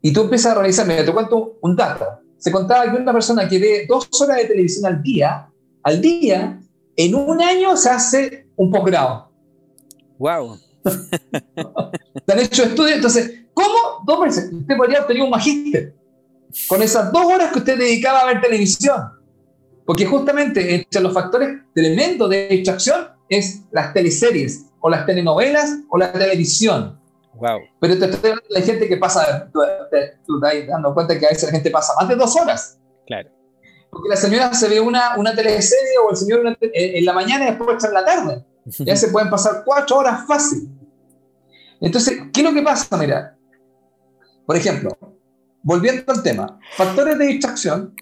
y tú empiezas a realizar, mira, te cuento un dato. Se contaba que una persona que ve dos horas de televisión al día, al día, en un año se hace un posgrado. ¡Wow! [LAUGHS] Se han hecho estudios, entonces, ¿cómo? Dos meses. Usted podría obtener un magíster con esas dos horas que usted dedicaba a ver televisión. Porque justamente entre los factores tremendos de distracción es las teleseries, o las telenovelas, o la televisión. Wow. Pero te estoy hablando de gente que pasa, tú, te, estás dando cuenta que a veces la gente pasa más de dos horas. Claro. Porque la señora se ve una, una teleserie o el señor en la mañana y después en la tarde. [LAUGHS] Ya se pueden pasar cuatro horas fácil. Entonces, ¿qué es lo que pasa? Mira, por ejemplo, volviendo al tema, factores de distracción,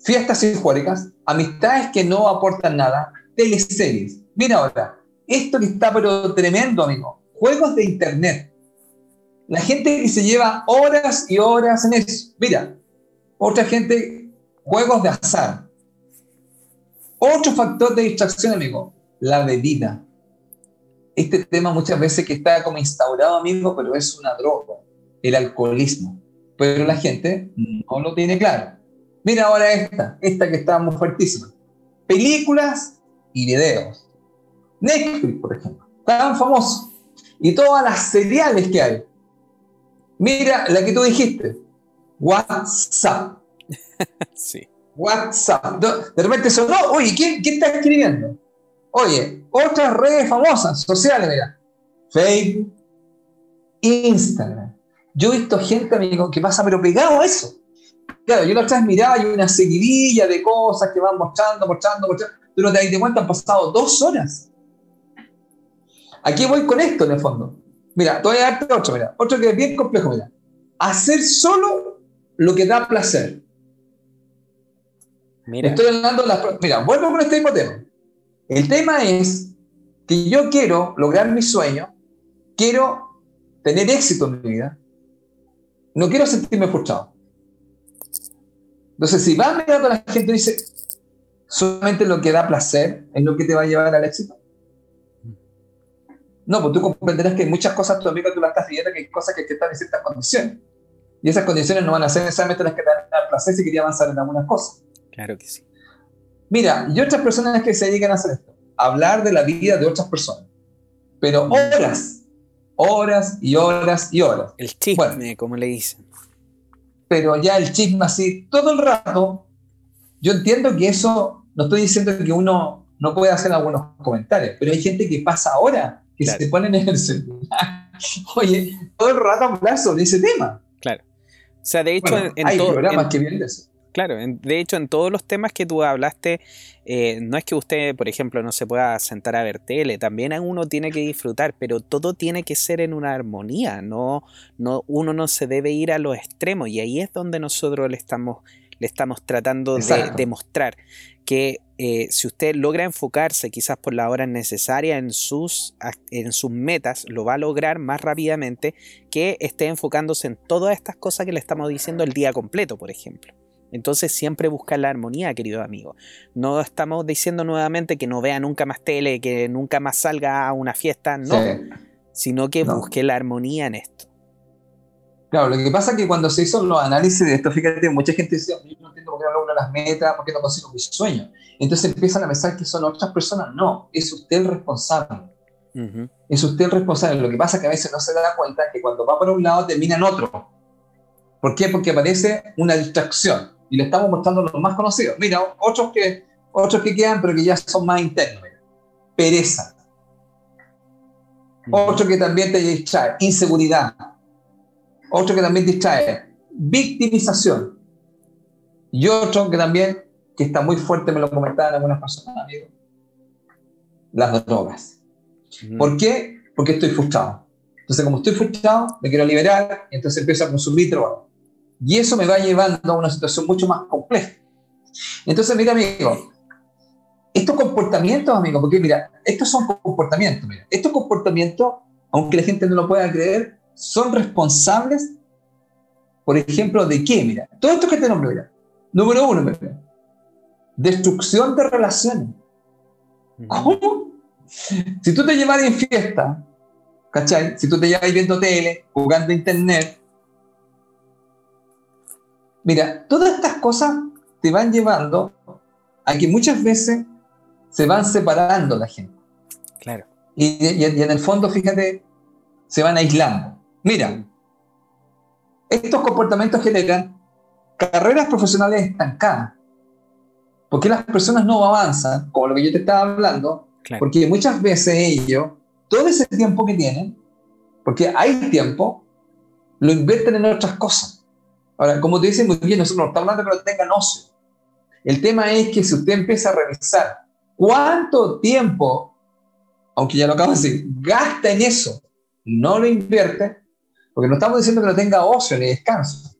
fiestas sinfónicas, amistades que no aportan nada, teleseries. Mira ahora, esto que está pero tremendo, amigo. Juegos de internet. La gente que se lleva horas y horas en eso. Mira, otra gente, juegos de azar. Otro factor de distracción, amigo, la bebida. Este tema muchas veces que está como instaurado, amigo, pero es una droga, el alcoholismo pero la gente no lo tiene claro. Mira ahora esta, esta que está muy fuertísima. Películas y videos. Netflix, por ejemplo, tan famoso. Y todas las seriales que hay. Mira la que tú dijiste, WhatsApp. [LAUGHS] sí. WhatsApp. De repente sonó, oye, ¿quién, ¿quién está escribiendo? Oye, otras redes famosas, sociales, mira. Facebook, Instagram, yo he visto gente, amigo, que pasa pero pegado a eso. Claro, yo la otra vez miraba y una seguidilla de cosas que van mostrando, mostrando, mostrando, pero de ahí de cuenta han pasado dos horas. Aquí voy con esto en el fondo. Mira, te voy a darte otro, mira, otro que es bien complejo, mira. Hacer solo lo que da placer. Mira. Estoy hablando de las... Mira, vuelvo con este mismo tema. El tema es que yo quiero lograr mi sueño, quiero tener éxito en mi vida, no quiero sentirme frustrado. Entonces, si vas mirando a la gente y dice, solamente lo que da placer es lo que te va a llevar al éxito. No, pues tú comprenderás que hay muchas cosas, tu amigo, tú las estás viendo, que hay cosas que, están en ciertas condiciones. Y esas condiciones no van a ser necesariamente las que te dan placer si quería avanzar en algunas cosas. Claro que sí. Mira, y otras personas que se dedican a hacer esto, hablar de la vida de otras personas, pero horas, horas y horas y horas. El chisme, como le dicen. Pero ya el chisme así, todo el rato, yo entiendo que eso, no estoy diciendo que uno no puede hacer algunos comentarios, pero hay gente que pasa ahora, que se ponen en el celular, [LAUGHS] oye, todo el rato hablar sobre ese tema. Claro. O sea, de hecho, en, hay programas que vienen de eso. Claro, de hecho en todos los temas que tú hablaste, eh, no es que usted, por ejemplo, no se pueda sentar a ver tele, también uno tiene que disfrutar, pero todo tiene que ser en una armonía, no, no, uno no se debe ir a los extremos y ahí es donde nosotros le estamos, le estamos tratando de demostrar que eh, si usted logra enfocarse quizás por la hora necesaria en sus, en sus metas, lo va a lograr más rápidamente que esté enfocándose en todas estas cosas que le estamos diciendo el día completo, por ejemplo. Entonces siempre busca la armonía, querido amigo. No estamos diciendo nuevamente que no vea nunca más tele, que nunca más salga a una fiesta, no. Sino que busque la armonía en esto. Claro, lo que pasa es que cuando se hizo los análisis de esto, fíjate, mucha gente decía, yo no entiendo por qué no logro las metas, por qué no consigo mis sueños. Entonces empiezan a pensar que son otras personas. No, es usted el responsable. Es usted el responsable. Lo que pasa es que a veces no se da cuenta que cuando va por un lado termina en otro. ¿Por qué? Porque aparece una distracción y le estamos mostrando los más conocidos. Mira, otros que, otros que quedan, pero que ya son más internos. Pereza. Otro que también te distrae, inseguridad. Otro que también distrae, victimización. Y otro que también, que está muy fuerte, me lo comentaban algunas personas, amigos, las drogas. ¿Por qué? Porque estoy frustrado. Entonces, como estoy frustrado, me quiero liberar, entonces empiezo a consumir drogas. Y eso me va llevando a una situación mucho más compleja. Entonces, mira, amigo, estos comportamientos, amigo, porque mira, estos son comportamientos, mira, estos comportamientos, aunque la gente no lo pueda creer, son responsables, por ejemplo, de qué, mira, todo esto que te nombro, mira, número uno, mira, destrucción de relaciones. ¿Cómo? Si tú te llevas en fiesta, ¿cachai? Si tú te llevas viendo tele, jugando internet, Mira, todas estas cosas te van llevando a que muchas veces se van separando la gente. Claro. Y, en el fondo, fíjate, se van aislando. Mira, estos comportamientos generan carreras profesionales estancadas. Porque las personas no avanzan, como lo que yo te estaba hablando, porque muchas veces ellos, todo ese tiempo que tienen, porque hay tiempo, lo invierten en otras cosas. Ahora, como te dice muy bien, nosotros no estamos hablando de que no tengan ocio. El tema es que si usted empieza a revisar cuánto tiempo, aunque ya lo acabo de decir, gasta en eso, no lo invierte, porque no estamos diciendo que no tenga ocio ni descanso.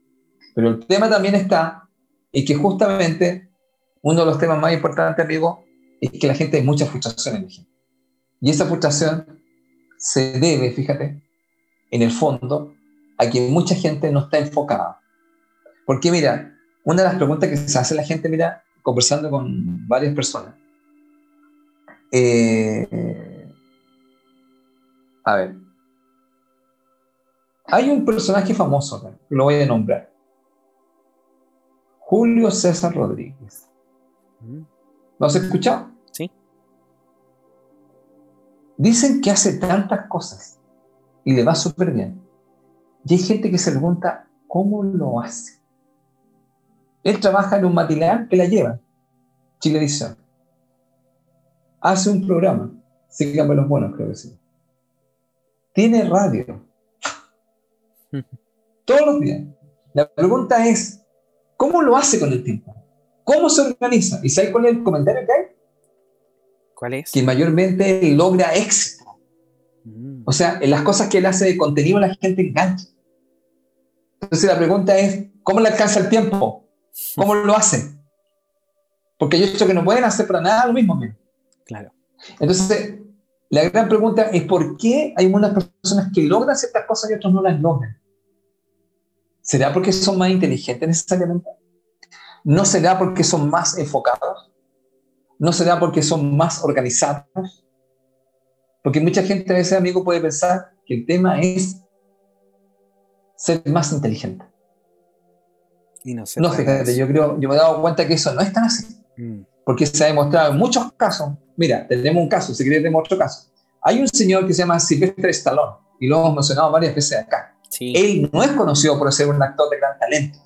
Pero el tema también está en que justamente uno de los temas más importantes, amigo, es que la gente hay mucha frustración en la gente. Y esa frustración se debe, fíjate, en el fondo, a que mucha gente no está enfocada. Porque mira, una de las preguntas que se hace la gente, mira, conversando con varias personas. Eh, a ver. Hay un personaje famoso, lo voy a nombrar. Julio César Rodríguez. Mm. ¿Lo has escuchado? Sí. Dicen que hace tantas cosas y le va súper bien. Y hay gente que se pregunta, ¿cómo lo hace? Él trabaja en un matinal que la lleva, Chilevisión. Hace un programa, síganme los buenos, creo que sí. Tiene radio. Todos los días. La pregunta es, ¿cómo lo hace con el tiempo? ¿Cómo se organiza? ¿Y sabes cuál es el comentario que hay? ¿Cuál es? Que mayormente logra éxito. Mm. O sea, en las cosas que él hace de contenido la gente engancha. Entonces la pregunta es, ¿cómo le alcanza el tiempo? ¿Cómo lo hacen? Porque yo he dicho que no pueden hacer para nada lo mismo. Claro. Entonces, la gran pregunta es por qué hay unas personas que logran ciertas cosas y otras no las logran. ¿Será porque son más inteligentes necesariamente? ¿No será porque son más enfocados? ¿No será porque son más organizados? Porque mucha gente a amigo, puede pensar que el tema es ser más inteligente. No, fíjate, yo creo, yo me he dado cuenta que eso no es tan así. Mm. Porque se ha demostrado en muchos casos. Mira, tenemos un caso, si querés, tenemos otro caso. Hay un señor que se llama Silvestre Stallone, y lo hemos mencionado varias veces acá. Él no es conocido por ser un actor de gran talento,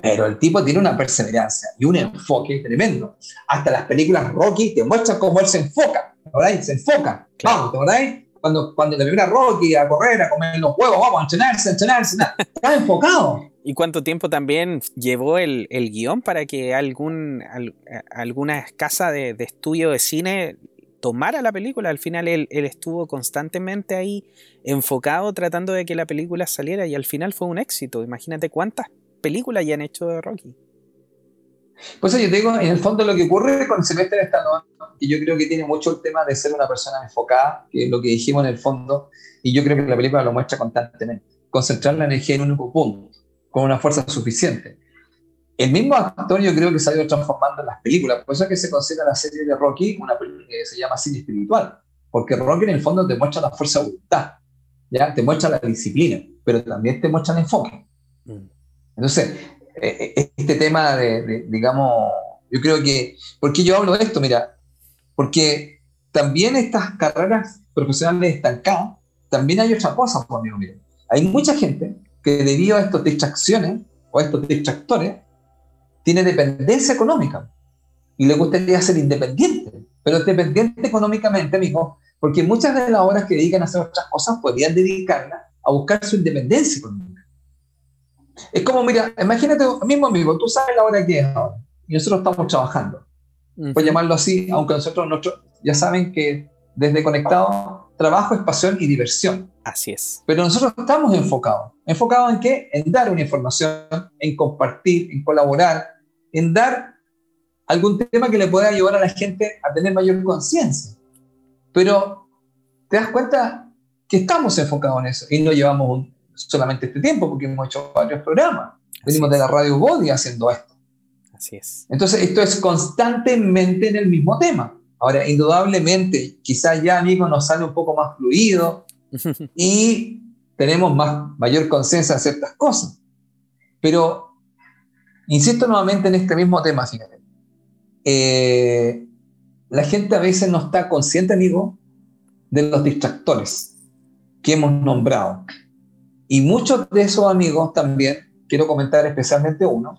pero el tipo tiene una perseverancia y un enfoque tremendo. Hasta las películas Rocky te muestran cómo él se enfoca, ¿verdad? Se enfoca. Vamos, ¿verdad? Cuando, cuando le viene a Rocky a correr, a comer los huevos, vamos a entrenarse, a entrenarse, está enfocado. ¿Y cuánto tiempo también llevó el, el guion para que algún, alguna casa de, de, estudio de cine tomara la película? Al final él, estuvo constantemente ahí enfocado tratando de que la película saliera y al final fue un éxito. Imagínate cuántas películas ya han hecho de Rocky. Pues yo digo, en el fondo lo que ocurre con Silvestre Stallone, y yo creo que tiene mucho el tema de ser una persona enfocada, que es lo que dijimos en el fondo, y yo creo que la película lo muestra constantemente. Concentrar la energía en un único punto con una fuerza suficiente. El mismo actor yo creo que se ha ido transformando en las películas, por eso es que se considera la serie de Rocky una película que se llama cine espiritual, porque Rocky en el fondo te muestra la fuerza de voluntad, ¿ya? te muestra la disciplina, pero también te muestra el enfoque. Mm. Entonces, eh, eh, este tema de, digamos, yo creo que, ¿por qué yo hablo de esto? Mira, porque también estas carreras profesionales estancadas, también hay otra cosa, por amigo mío. Hay mucha gente que debido a estas distracciones o a estos distractores, tiene dependencia económica y le gustaría ser independiente, pero dependiente económicamente, amigo, porque muchas de las horas que dedican a hacer otras cosas podrían dedicarlas a buscar su independencia económica. Es como, mira, imagínate, mismo amigo, tú sabes la hora que es ahora y nosotros estamos trabajando. Puedes llamarlo así, aunque nosotros, nosotros ya saben que desde conectado trabajo es pasión y diversión. Así es. Pero nosotros estamos enfocados. ¿Enfocados en qué? En dar una información, en compartir, en colaborar, en dar algún tema que le pueda ayudar a la gente a tener mayor conciencia. Pero te das cuenta que estamos enfocados en eso y no llevamos solamente este tiempo porque hemos hecho varios programas. Venimos de la radio Body haciendo esto. Así es. Entonces, esto es constantemente en el mismo tema. Ahora, indudablemente, quizás ya, amigo, nos sale un poco más fluido [LAUGHS] y tenemos más, mayor conciencia de ciertas cosas. Pero, insisto nuevamente en este mismo tema, fíjate. Eh, la gente a veces no está consciente, amigo, de los distractores que hemos nombrado. Y muchos de esos amigos también, quiero comentar especialmente uno,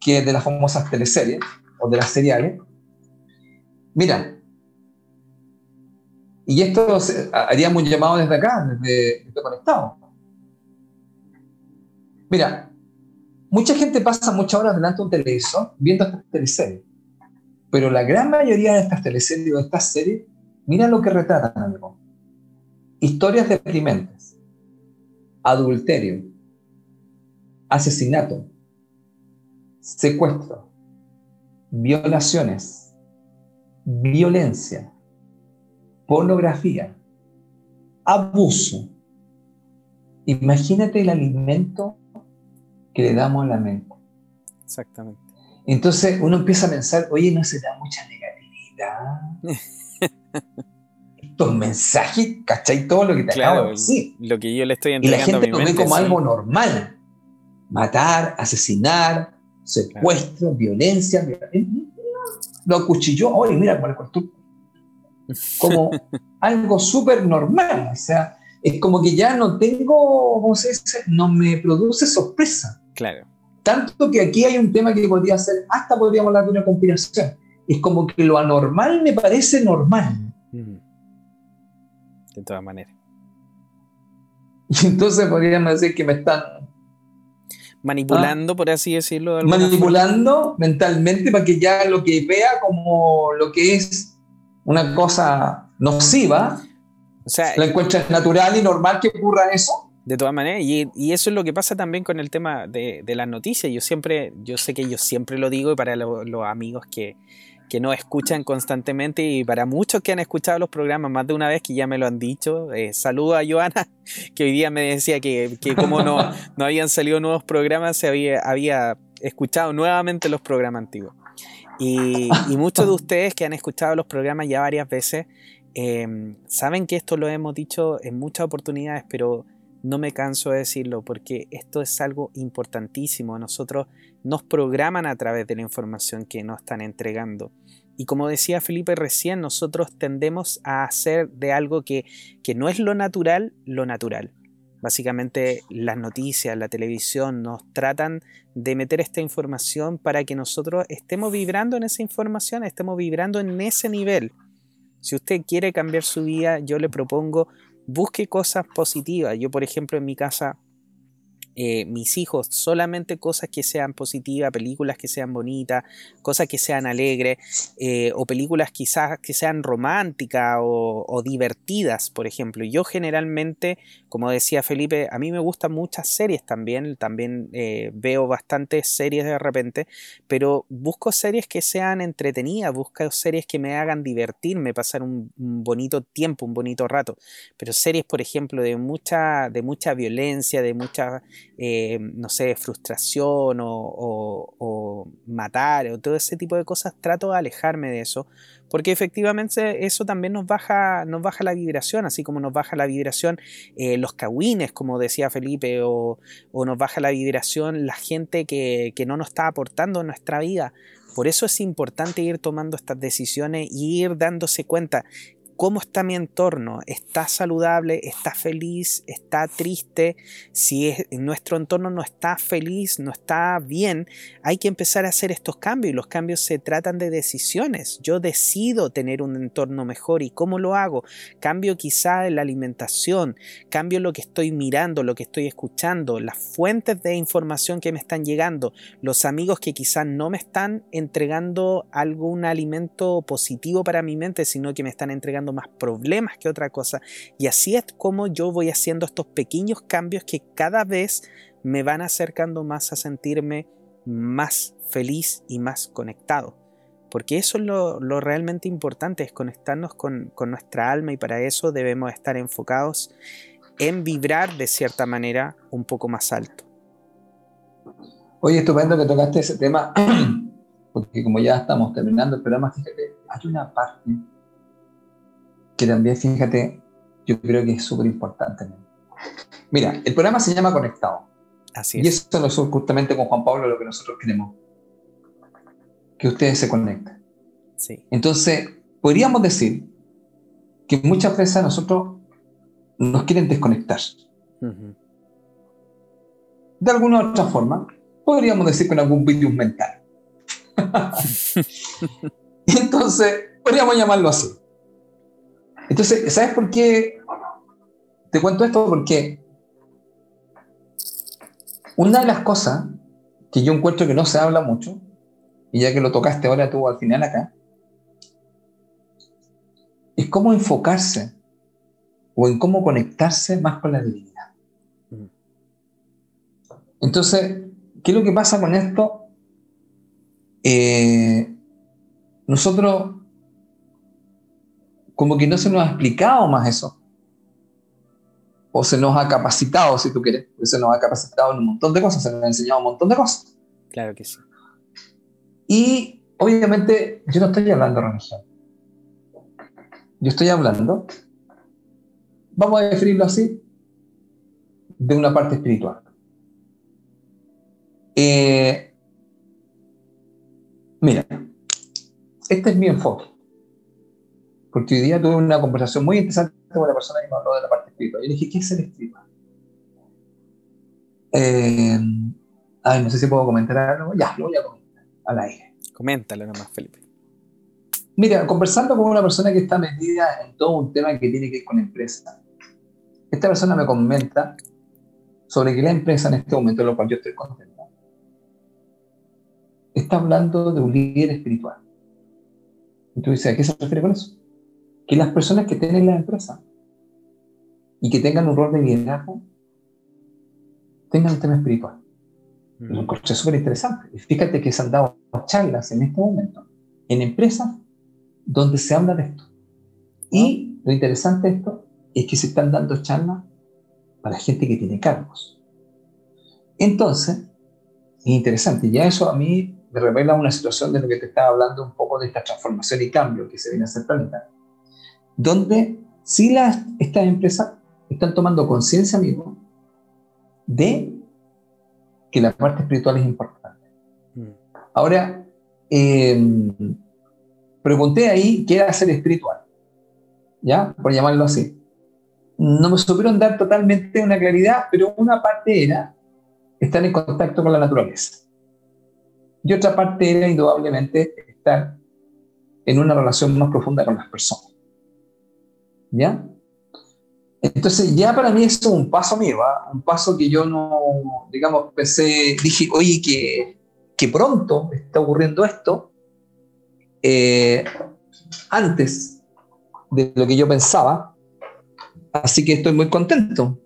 que es de las famosas teleseries o de las seriales. Mira, y esto haríamos un llamado desde acá, desde, Conectado. Mira, mucha gente pasa muchas horas delante de un televisor viendo estas teleseries. Pero la gran mayoría de estas teleseries o de estas series, mira lo que retratan. Historias deprimentes, adulterio, asesinato, secuestro, violaciones, violencia, pornografía, abuso. Imagínate el alimento que le damos a la mente. Exactamente. Entonces uno empieza a pensar, oye, no se da mucha negatividad. [LAUGHS] Estos mensajes, ¿cachai? Todo lo que te claro, acabo de Lo que yo le estoy entregando Y la gente lo ve como algo normal. Matar, asesinar, secuestro, violencia. Lo acuchilló, oye, mira, por el como [LAUGHS] algo súper normal. O sea, es como que ya no tengo, ¿cómo se dice? No me produce sorpresa. Claro. Tanto que aquí hay un tema que podría ser, hasta podríamos hablar de una conspiración. Es como que lo anormal me parece normal. De todas maneras. Y [LAUGHS] entonces podríamos decir que me están manipulando, ¿Ah? por así decirlo. manipulando mentalmente para que ya lo que vea como lo que es una cosa nociva, o sea, la encuentras natural y normal que ocurra eso. De todas maneras, y, eso es lo que pasa también con el tema de, las noticias. Yo siempre, yo sé que yo siempre lo digo y para los amigos que, que nos escuchan constantemente y para muchos que han escuchado los programas más de una vez que ya me lo han dicho. Eh, saludo a Joana, [LAUGHS] que hoy día me decía que, que como no, [LAUGHS] no habían salido nuevos programas, se había, había escuchado nuevamente los programas antiguos. Y, muchos de ustedes que han escuchado los programas ya varias veces, em, saben que esto lo hemos dicho en muchas oportunidades, pero no me canso de decirlo porque esto es algo importantísimo. Nosotros nos programan a través de la información que nos están entregando. Y como decía Felipe recién, nosotros tendemos a hacer de algo que, que no es lo natural, lo natural. Básicamente las noticias, la televisión nos tratan de meter esta información para que nosotros estemos vibrando en esa información, estemos vibrando en ese nivel. Si usted quiere cambiar su vida, yo le propongo busque cosas positivas. Yo, por ejemplo, en mi casa eh, mis hijos solamente cosas que sean positivas, películas que sean bonitas, cosas que sean alegres, eh, o películas quizás que sean románticas o, divertidas, por ejemplo. Yo generalmente, como decía Felipe, a mí me gustan muchas series también, también eh, veo bastantes series de repente, pero busco series que sean entretenidas, busco series que me hagan divertirme, pasar un, bonito tiempo, un bonito rato, pero series, por ejemplo, de mucha, de mucha violencia, de mucha eh, no sé, frustración o, matar o todo ese tipo de cosas, trato de alejarme de eso, porque efectivamente eso también nos baja, nos baja la vibración, así como nos baja la vibración eh, los cagüines, como decía Felipe, o, nos baja la vibración la gente que, que no nos está aportando en nuestra vida. Por eso es importante ir tomando estas decisiones y ir dándose cuenta cómo está mi entorno, está saludable, está feliz, está triste, si nuestro entorno no está feliz, no está bien, hay que empezar a hacer estos cambios y los cambios se tratan de decisiones. Yo decido tener un entorno mejor y cómo lo hago. Cambio quizá la alimentación, cambio lo que estoy mirando, lo que estoy escuchando, las fuentes de información que me están llegando, los amigos que quizás no me están entregando algún alimento positivo para mi mente, sino que me están entregando más problemas que otra cosa. Y así es como yo voy haciendo estos pequeños cambios que cada vez me van acercando más a sentirme más feliz y más conectado. Porque eso es lo, realmente importante, es conectarnos con, con nuestra alma y para eso debemos estar enfocados en vibrar de cierta manera un poco más alto. Oye, estupendo que tocaste ese tema, [CLEARS THROAT] porque como ya estamos terminando el programa, fíjate, hay una parte que también, fíjate, yo creo que es súper importante. Mira, el programa se llama Conectado. Así es. Y eso es justamente con Juan Pablo lo que nosotros queremos. Que ustedes se conecten. Sí. Entonces, podríamos decir que muchas veces a nosotros nos quieren desconectar. De alguna u otra forma, podríamos decir con algún virus mental. [LAUGHS] [LAUGHS] y entonces, podríamos llamarlo así. Entonces, ¿sabes por qué te cuento esto? Porque una de las cosas que yo encuentro que no se habla mucho, y ya que lo tocaste ahora tú al final acá, es cómo enfocarse o en cómo conectarse más con la divinidad. Mm. Entonces, ¿qué es lo que pasa con esto? Eh, nosotros como que no se nos ha explicado más eso. O se nos ha capacitado, si tú quieres. Se nos ha capacitado en un montón de cosas, se nos ha enseñado un montón de cosas. Claro que sí. Y obviamente yo no estoy hablando de religión. Yo estoy hablando, vamos a definirlo así, de una parte espiritual. Eh, mira, este es mi enfoque porque hoy día tuve una conversación muy interesante con la persona que me habló de la parte espiritual. Yo le dije, ¿qué es el espiritual? Eh, ay, no sé si puedo comentar algo. Ya, lo voy a comentar al aire. Coméntalo nomás, Felipe. Mira, conversando con una persona que está metida en todo un tema que tiene que ver con empresa, esta persona me comenta sobre que la empresa en este momento, en lo cual yo estoy contento, está hablando de un líder espiritual. Y tú dices, ¿a qué se refiere con eso? Que las personas que tienen la empresa y que tengan un rol de liderazgo tengan un tema espiritual. Es un súper interesante. Fíjate que se han dado charlas en este momento en empresas donde se habla de esto. Y lo interesante de esto es que se están dando charlas para gente que tiene cargos. Entonces, es interesante. Ya eso a mí me revela una situación de lo que te estaba hablando un poco de esta transformación y cambio que se viene a hacer planeta donde si las, estas empresas están tomando conciencia, amigo, de que la parte espiritual es importante. Mm. Ahora, em, pregunté ahí qué era ser espiritual, ¿ya? Por llamarlo así. No me supieron dar totalmente una claridad, pero una parte era estar en contacto con la naturaleza. Y otra parte era indudablemente estar en una relación más profunda con las personas. ¿Ya? Entonces ya para mí eso es un paso mío, un paso que yo no, digamos, pensé, dije, oye, que, que pronto está ocurriendo esto, eh, antes de lo que yo pensaba, así que estoy muy contento,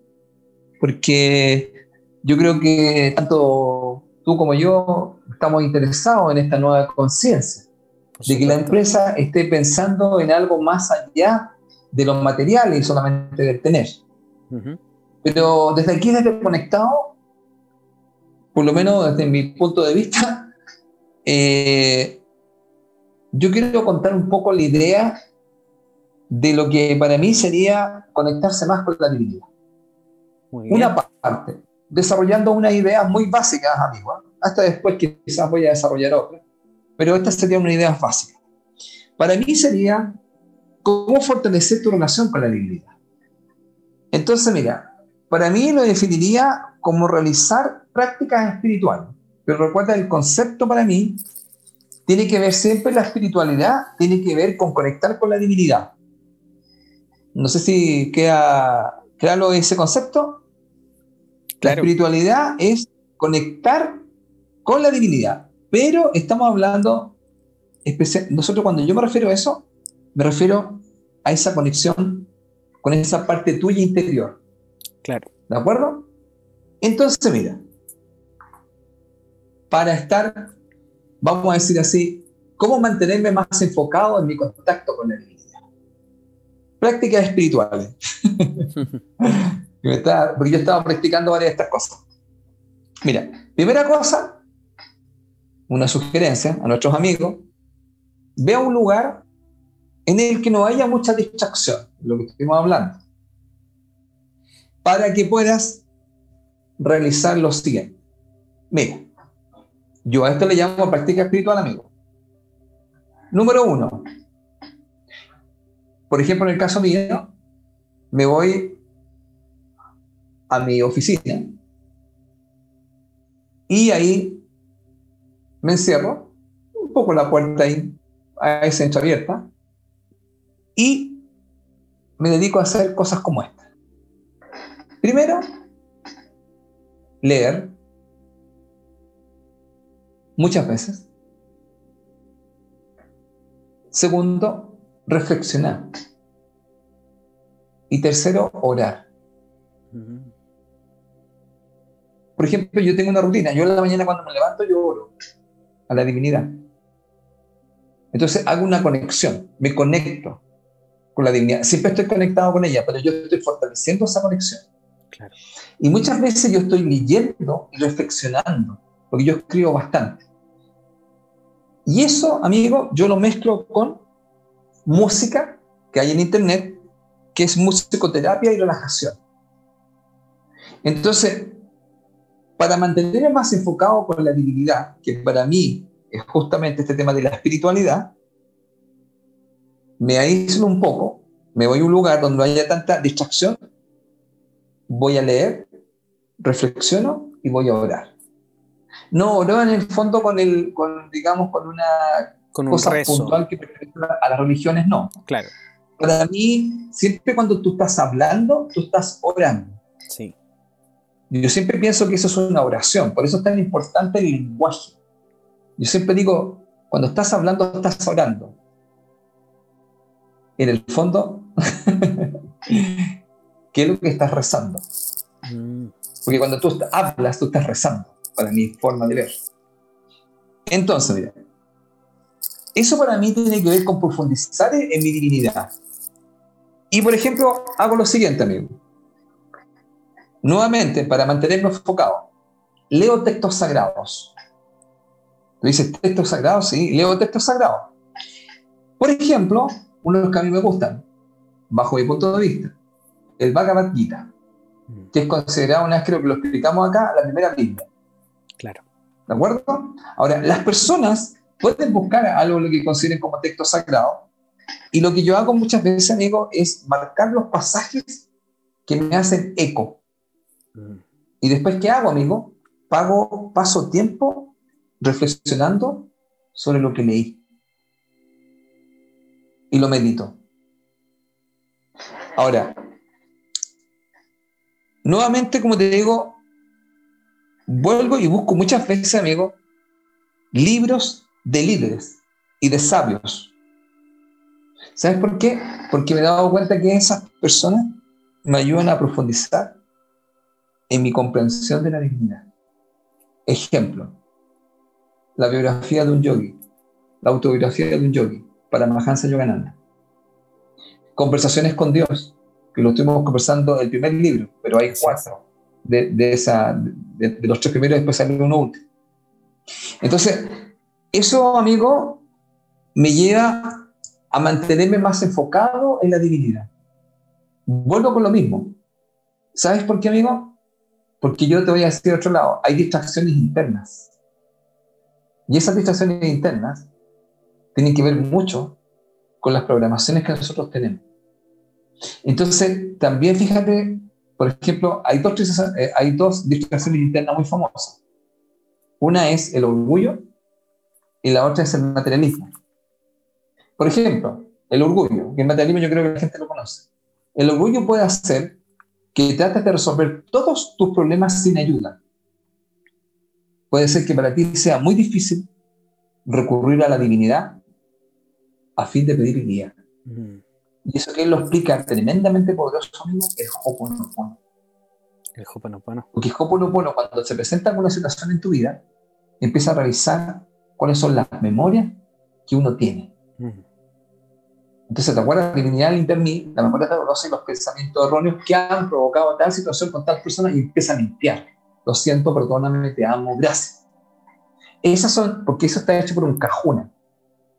porque yo creo que tanto tú como yo estamos interesados en esta nueva conciencia, de que la empresa esté pensando en algo más allá de los materiales y solamente del tener. Pero desde aquí, desde conectado, por lo menos desde mi punto de vista, [LAUGHS] eh, yo quiero contar un poco la idea de lo que para mí sería conectarse más con la divinidad. Una parte, desarrollando unas ideas muy básicas, amigos. ¿eh? Hasta después quizás voy a desarrollar otra. Pero esta sería una idea básica. Para mí sería ¿Cómo fortalecer tu relación con la divinidad? Entonces, mira, para mí lo definiría como realizar prácticas espirituales. Pero recuerda, el concepto para mí tiene que ver siempre la espiritualidad, tiene que ver con conectar con la divinidad. No sé si queda claro ese concepto. La espiritualidad es conectar con la divinidad, pero estamos hablando, nosotros cuando yo me refiero a eso, me refiero a esa conexión con esa parte tuya interior. Claro. ¿De acuerdo? Entonces, mira, para estar, vamos a decir así, ¿cómo mantenerme más enfocado en mi contacto con la divinidad? Prácticas espirituales. [LAUGHS] porque yo estaba practicando varias de estas cosas. Mira, primera cosa, una sugerencia a nuestros amigos, ve a un lugar en el que no haya mucha distracción, lo que estuvimos hablando, para que puedas realizar lo siguiente. Mira, yo a esto le llamo práctica espiritual, amigo. Número uno, por ejemplo, en el caso mío, me voy a mi oficina y ahí me encierro, un poco la puerta ahí, a esa abierta, y me dedico a hacer cosas como esta. Primero, leer muchas veces. Segundo, reflexionar. Y tercero, orar. Por ejemplo, yo tengo una rutina. Yo en la mañana cuando me levanto, yo oro a la divinidad. Entonces hago una conexión, me conecto con la divinidad. Siempre estoy conectado con ella, pero yo estoy fortaleciendo esa conexión. Y muchas veces yo estoy leyendo y reflexionando, porque yo escribo bastante. Y eso, amigo, yo lo mezclo con música que hay en internet, que es musicoterapia y relajación. Entonces, para mantenerme más enfocado con la divinidad, que para mí es justamente este tema de la espiritualidad, me aíslo un poco, me voy a un lugar donde no haya tanta distracción, voy a leer, reflexiono y voy a orar. No oro en el fondo con el, con, digamos, con una con un cosa puntual que a las religiones, no. Claro. Para mí, siempre cuando tú estás hablando, tú estás orando. Sí. Yo siempre pienso que eso es una oración, por eso es tan importante el lenguaje. Yo siempre digo, cuando estás hablando, estás orando en el fondo, [LAUGHS] ¿qué es lo que estás rezando? Mm. Porque cuando tú hablas, tú estás rezando, para mi forma de ver. Entonces, mira, eso para mí tiene que ver con profundizar en mi divinidad. Y por ejemplo, hago lo siguiente, amigo. Nuevamente, para mantenerme enfocado, leo textos sagrados. ¿Tú dices textos sagrados? Sí, leo textos sagrados. Por ejemplo, uno de los que a mí me gustan, bajo mi punto de vista, el Bhagavad Gita. mm. que es considerado, una vez creo que lo explicamos acá, la primera Biblia. Claro. ¿De acuerdo? Ahora, las personas pueden buscar algo lo que consideren como texto sagrado, y lo que yo hago muchas veces, amigo, es marcar los pasajes que me hacen eco. Mm. Y después, ¿qué hago, amigo? Pago, paso tiempo reflexionando sobre lo que leí. Y lo medito. Ahora, nuevamente, como te digo, vuelvo y busco muchas veces, amigo, libros de líderes y de sabios. ¿Sabes por qué? Porque me he dado cuenta que esas personas me ayudan a profundizar en mi comprensión de la divinidad. Ejemplo, la biografía de un yogi, la autobiografía de un yogi, para Mahansa Yogananda. Conversaciones con Dios, que lo estuvimos conversando el primer libro, pero hay cuatro de, de, los tres primeros, después sale uno último. Entonces, eso, amigo, me lleva a mantenerme más enfocado en la divinidad. Vuelvo con lo mismo. ¿Sabes por qué, amigo? Porque yo te voy a decir de otro lado, hay distracciones internas. Y esas distracciones internas tienen que ver mucho con las programaciones que nosotros tenemos. Entonces, también fíjate, por ejemplo, hay dos, eh, hay distracciones internas muy famosas. Una es el orgullo y la otra es el materialismo. Por ejemplo, el orgullo, que el materialismo yo creo que la gente lo conoce. El orgullo puede hacer que trates de resolver todos tus problemas sin ayuda. Puede ser que para ti sea muy difícil recurrir a la divinidad a fin de pedir guía. Y eso que él lo explica tremendamente poderoso, amigo, es Hoponopono. El Hoponopono. Porque Hoponopono, cuando se presenta alguna situación en tu vida, empieza a revisar cuáles son las memorias que uno tiene. Entonces, ¿te acuerdas? La divinidad del mí, la memoria dolorosa y los pensamientos erróneos que han provocado tal situación con tal persona y empieza a limpiar. Lo siento, perdóname, te amo, gracias. Esas son, porque eso está hecho por un cajuna.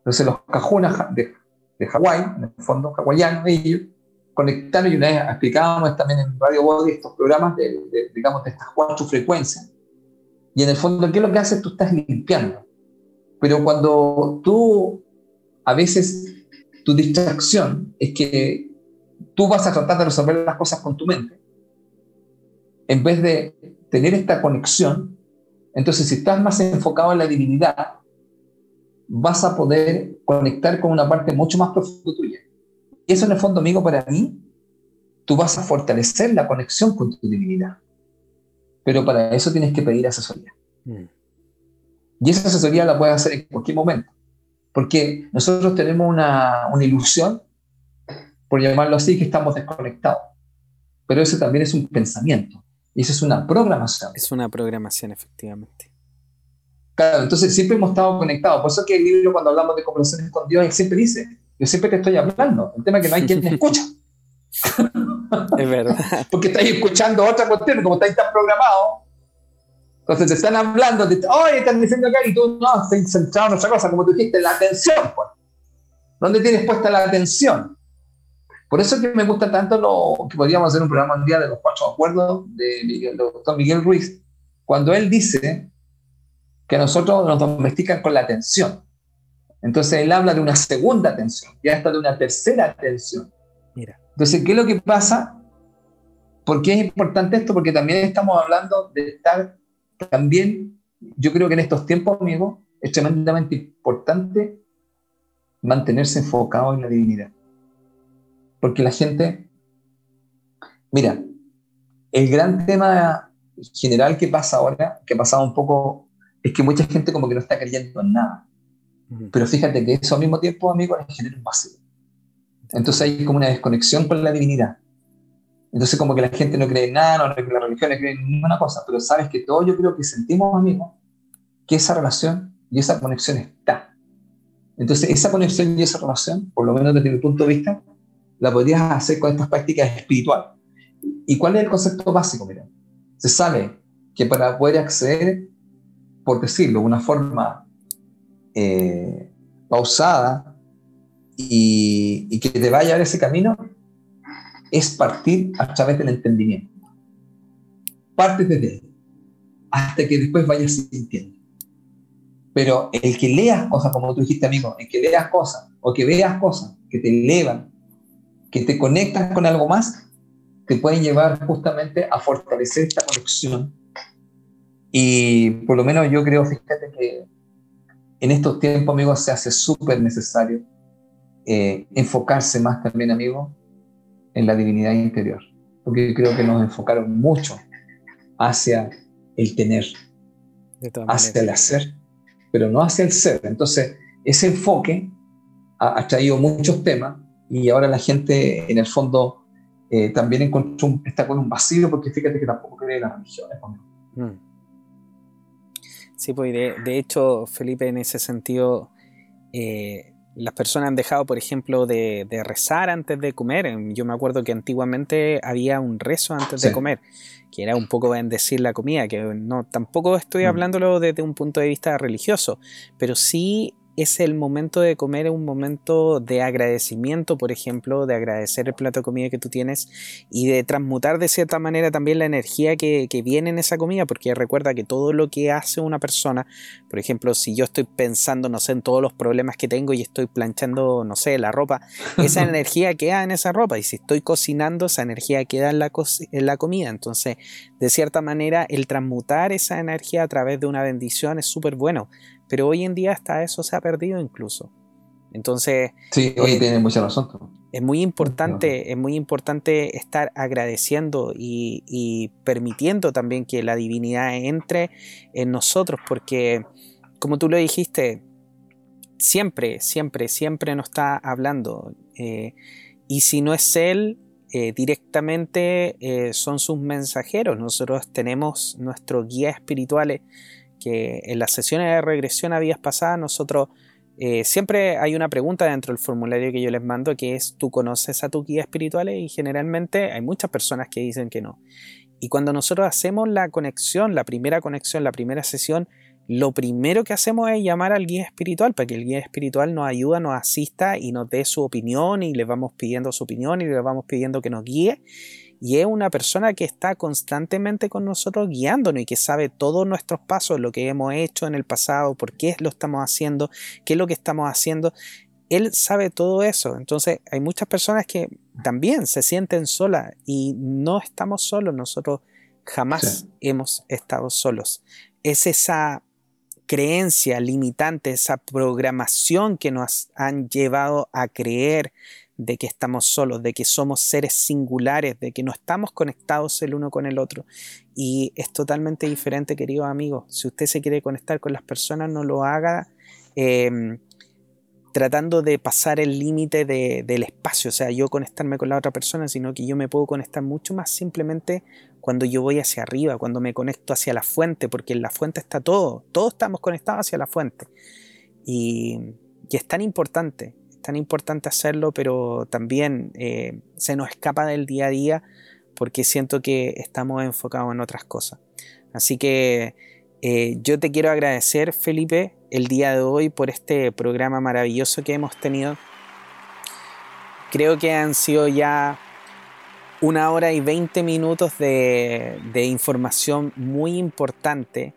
Entonces los cajunas de, de Hawái, en el fondo hawaiano, ellos conectaron y una vez explicábamos también en Radio Body estos programas de, digamos, de estas cuatro frecuencias. Y en el fondo, ¿qué es lo que haces? Tú estás limpiando. Pero cuando tú, a veces, tu distracción es que tú vas a tratar de resolver las cosas con tu mente, en vez de tener esta conexión, entonces si estás más enfocado en la divinidad, vas a poder conectar con una parte mucho más profunda tuya. Y eso en el fondo, amigo, para mí, tú vas a fortalecer la conexión con tu divinidad. Pero para eso tienes que pedir asesoría. Mm. Y esa asesoría la puedes hacer en cualquier momento. Porque nosotros tenemos una, una ilusión, por llamarlo así, que estamos desconectados. Pero eso también es un pensamiento. Y eso es una programación. Es una programación, efectivamente. Claro, entonces siempre hemos estado conectados. Por eso que el libro, cuando hablamos de conversaciones con Dios, él siempre dice, yo siempre te estoy hablando. El tema es que no hay quien me escucha. [LAUGHS] es verdad. [LAUGHS] Porque estáis escuchando otra cuestión, como estáis tan programados. Entonces te están hablando, de, oye, están diciendo acá y tú no, estás centrado en otra cosa, como tú dijiste, la atención. Pues. ¿Dónde tienes puesta la atención? Por eso es que me gusta tanto lo que podríamos hacer un programa un día de los cuatro acuerdos de Miguel, del doctor Miguel Ruiz, cuando él dice que a nosotros nos domestican con la atención. Entonces él habla de una segunda atención, ya está de una tercera atención. Mira. Entonces, ¿qué es lo que pasa? ¿Por qué es importante esto? Porque también estamos hablando de estar también, yo creo que en estos tiempos, amigo, es tremendamente importante mantenerse enfocado en la divinidad. Porque la gente, mira, el gran tema general que pasa ahora, que ha pasado un poco es que mucha gente como que no está creyendo en nada. Pero fíjate que eso al mismo tiempo, amigo, genera un vacío. Entonces hay como una desconexión con la divinidad. Entonces como que la gente no cree en nada, no cree en la religión, no cree en ninguna cosa, pero sabes que todo yo creo que sentimos, amigo, que esa relación y esa conexión está. Entonces esa conexión y esa relación, por lo menos desde mi punto de vista, la podrías hacer con estas prácticas espirituales. ¿Y cuál es el concepto básico? Mira, se sabe que para poder acceder por decirlo, una forma eh, pausada y, que te vaya a ese camino, es partir a través del entendimiento. partes desde ahí, hasta que después vayas sintiendo. Pero el que leas cosas, como tú dijiste, amigo, el que leas cosas o que veas cosas que te elevan, que te conectan con algo más, te pueden llevar justamente a fortalecer esta conexión. Y por lo menos yo creo, fíjate que en estos tiempos, amigos, se hace súper necesario eh, enfocarse más también, amigo, en la divinidad interior. Porque creo que nos enfocaron mucho hacia el tener, hacia el hacer, pero no hacia el ser. Entonces, ese enfoque ha, traído muchos temas y ahora la gente, en el fondo, eh, también encontró está con un vacío porque fíjate que tampoco cree en las religiones. Mm. Sí, pues de, hecho, Felipe, en ese sentido, eh, las personas han dejado, por ejemplo, de, rezar antes de comer. Yo me acuerdo que antiguamente había un rezo antes de comer, que era un poco bendecir la comida, que no, tampoco estoy mm. hablándolo desde un punto de vista religioso, pero sí es el momento de comer, un momento de agradecimiento, por ejemplo, de agradecer el plato de comida que tú tienes y de transmutar de cierta manera también la energía que, viene en esa comida, porque recuerda que todo lo que hace una persona, por ejemplo, si yo estoy pensando, no sé, en todos los problemas que tengo y estoy planchando, no sé, la ropa, esa [LAUGHS] energía queda en esa ropa y si estoy cocinando, esa energía queda en la, en la comida. Entonces, de cierta manera, el transmutar esa energía a través de una bendición es súper bueno. Pero hoy en día hasta eso se ha perdido incluso. Entonces... Sí, hoy eh, tiene mucha razón. Es muy importante, es muy importante estar agradeciendo y, permitiendo también que la divinidad entre en nosotros, porque como tú lo dijiste, siempre, siempre, siempre nos está hablando. Eh, y si no es Él, eh, directamente son sus mensajeros. Nosotros tenemos nuestros guías espirituales que en las sesiones de regresión habías pasado, nosotros eh, siempre hay una pregunta dentro del formulario que yo les mando que es, ¿tú conoces a tus guías espirituales? Y generalmente hay muchas personas que dicen que no. Y cuando nosotros hacemos la conexión, la primera conexión, la primera sesión, lo primero que hacemos es llamar al guía espiritual para que el guía espiritual nos ayude, nos asista y nos dé su opinión y le vamos pidiendo su opinión y le vamos pidiendo que nos guíe y es una persona que está constantemente con nosotros guiándonos y que sabe todos nuestros pasos, lo que hemos hecho en el pasado, por qué lo estamos haciendo, qué es lo que estamos haciendo. Él sabe todo eso. Entonces hay muchas personas que también se sienten solas y no estamos solos. Nosotros jamás hemos estado solos. Es esa creencia limitante, esa programación que nos han llevado a creer de que estamos solos, de que somos seres singulares, de que no estamos conectados el uno con el otro. Y es totalmente diferente, queridos amigos. Si usted se quiere conectar con las personas, no lo haga em, tratando de pasar el límite del espacio, o sea, yo conectarme con la otra persona, sino que yo me puedo conectar mucho más simplemente cuando yo voy hacia arriba, cuando me conecto hacia la fuente, porque en la fuente está todo, todos estamos conectados hacia la fuente. Y, y es tan importante tan importante hacerlo, pero también eh, se nos escapa del día a día porque siento que estamos enfocados en otras cosas. Así que eh, yo te quiero agradecer, Felipe, el día de hoy por este programa maravilloso que hemos tenido. Creo que han sido ya una hora y veinte minutos de, de información muy importante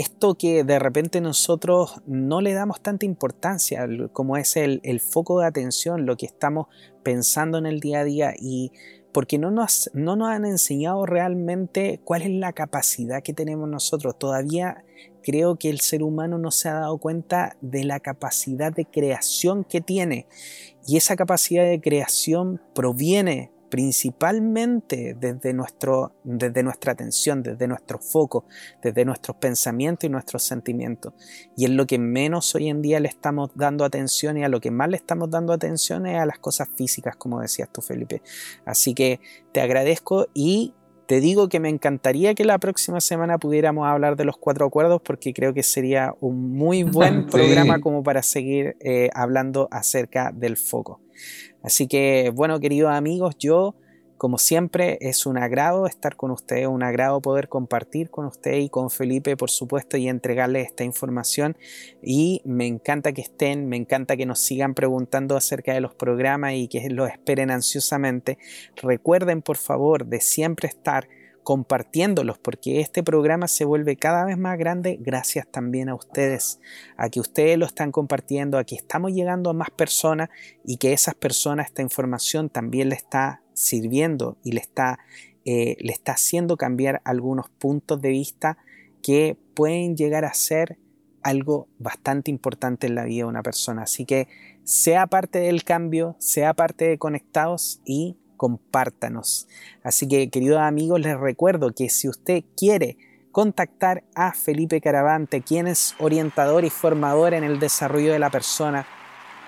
esto que de repente nosotros no le damos tanta importancia, como es el, foco de atención, lo que estamos pensando en el día a día y porque no nos, no nos han enseñado realmente cuál es la capacidad que tenemos nosotros. Todavía creo que el ser humano no se ha dado cuenta de la capacidad de creación que tiene y esa capacidad de creación proviene principalmente desde, nuestro, desde nuestra atención, desde nuestro foco, desde nuestros pensamientos y nuestros sentimientos. Y es lo que menos hoy en día le estamos dando atención y a lo que más le estamos dando atención es a las cosas físicas, como decías tú, Felipe. Así que te agradezco y te digo que me encantaría que la próxima semana pudiéramos hablar de los cuatro acuerdos porque creo que sería un muy buen [LAUGHS] programa como para seguir eh, hablando acerca del foco. Así que, bueno, queridos amigos, yo, como siempre, es un agrado estar con ustedes, un agrado poder compartir con usted y con Felipe, por supuesto, y entregarles esta información. Y me encanta que estén, me encanta que nos sigan preguntando acerca de los programas y que los esperen ansiosamente. Recuerden, por favor, de siempre estar compartiéndolos, porque este programa se vuelve cada vez más grande gracias también a ustedes, a que ustedes lo están compartiendo, a que estamos llegando a más personas y que esas personas, esta información también le está sirviendo y le está, eh, le está haciendo cambiar algunos puntos de vista que pueden llegar a ser algo bastante importante en la vida de una persona. Así que sea parte del cambio, sea parte de Conectados y compártanos. Así que, queridos amigos, les recuerdo que si usted quiere contactar a Felipe Caravante, quien es orientador y formador en el desarrollo de la persona,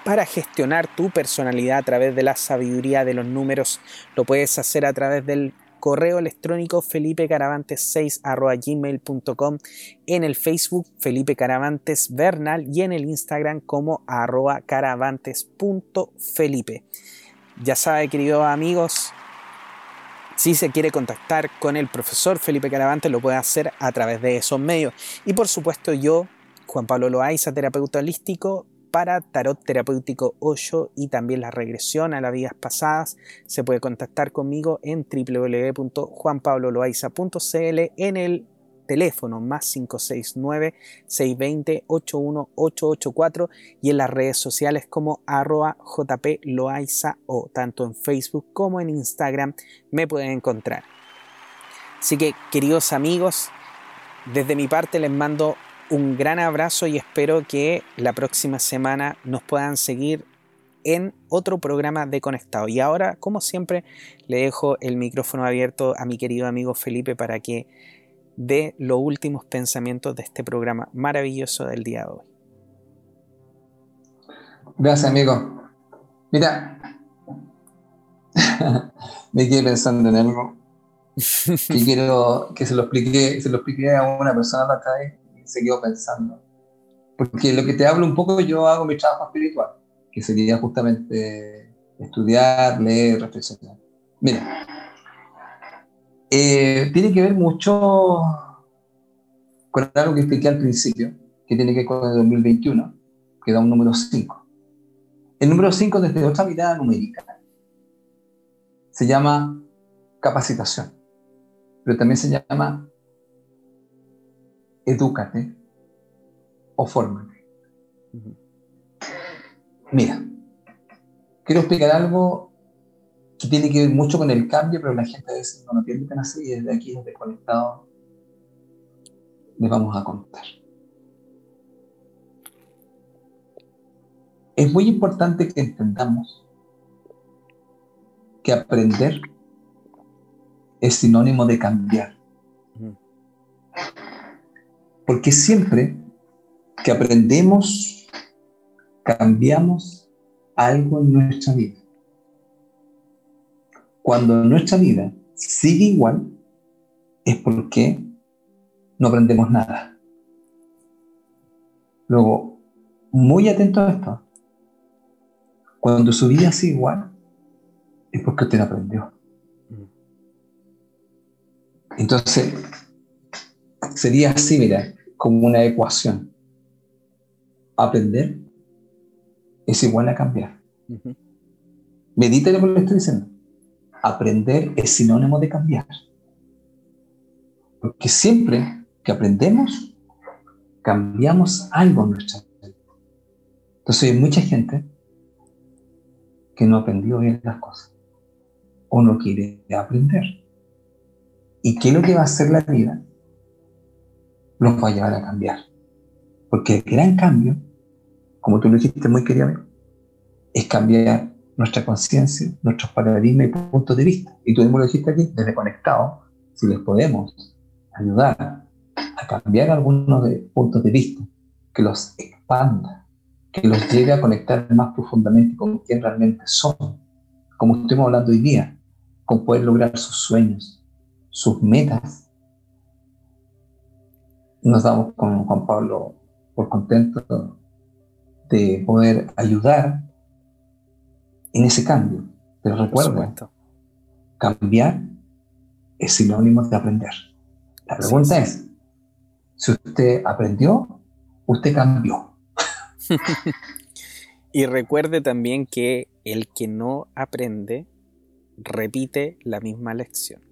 para gestionar tu personalidad a través de la sabiduría de los números, lo puedes hacer a través del correo electrónico felipecaravantes6 en el Facebook Felipe Caravantes Bernal y en el Instagram como arroba caravantes.felipe. Ya sabe, queridos amigos, si se quiere contactar con el profesor Felipe Caravante, lo puede hacer a través de esos medios. Y por supuesto, yo, Juan Pablo Loaiza, terapeuta holístico, para tarot terapéutico 8 y también la regresión a las vidas pasadas, se puede contactar conmigo en www.juanpabloloaiza.cl en el teléfono más 569-620-81884 y en las redes sociales como arroba jploaiza o tanto en Facebook como en Instagram me pueden encontrar. Así que queridos amigos, desde mi parte les mando un gran abrazo y espero que la próxima semana nos puedan seguir en otro programa de Conectado. Y ahora, como siempre, le dejo el micrófono abierto a mi querido amigo Felipe para que de los últimos pensamientos de este programa maravilloso del día de hoy. Gracias, amigo. Mira, [LAUGHS] me quedé pensando en algo y [LAUGHS] quiero que se lo explique, se lo expliqué a una persona la calle y se quedó pensando. Porque lo que te hablo un poco, yo hago mi trabajo espiritual, que sería justamente estudiar, leer, reflexionar. Mira, eh, tiene que ver mucho con algo que expliqué al principio, que tiene que ver con el 2021, que da un número 5. El número 5 desde otra mirada numérica se llama capacitación, pero también se llama edúcate o fórmate. Mira, quiero explicar algo que tiene que ver mucho con el cambio, pero la gente a veces no lo entiende tan así y desde aquí, desde Conectado, les vamos a contar. Es muy importante que entendamos que aprender es sinónimo de cambiar. Porque siempre que aprendemos, cambiamos algo en nuestra vida cuando nuestra vida sigue igual, es porque no aprendemos nada. Luego, muy atento a esto, cuando su vida sigue igual, es porque usted aprendió. Entonces, sería así, mira, como una ecuación. Aprender es igual a cambiar. Medita lo que estoy diciendo aprender es sinónimo de cambiar. Porque siempre que aprendemos, cambiamos algo en nuestra vida. Entonces hay mucha gente que no aprendió bien las cosas o no quiere aprender. ¿Y qué es lo que va a hacer la vida? Los va a llevar a cambiar. Porque el gran cambio, como tú lo dijiste muy querido, es cambiar nuestra conciencia, nuestros paradigmas y puntos de vista. Y tú mismo lo dijiste aquí, desde conectado, si les podemos ayudar a cambiar algunos de puntos de vista, que los expanda, que los llegue a conectar más profundamente con quién realmente son, como estuvimos hablando hoy día, con poder lograr sus sueños, sus metas. Nos damos con Juan Pablo por contento de poder ayudar en ese cambio. Pero recuerda, cambiar es sinónimo de aprender. La pregunta es, si usted aprendió, usted cambió. [LAUGHS] y recuerde también que el que no aprende repite la misma lección.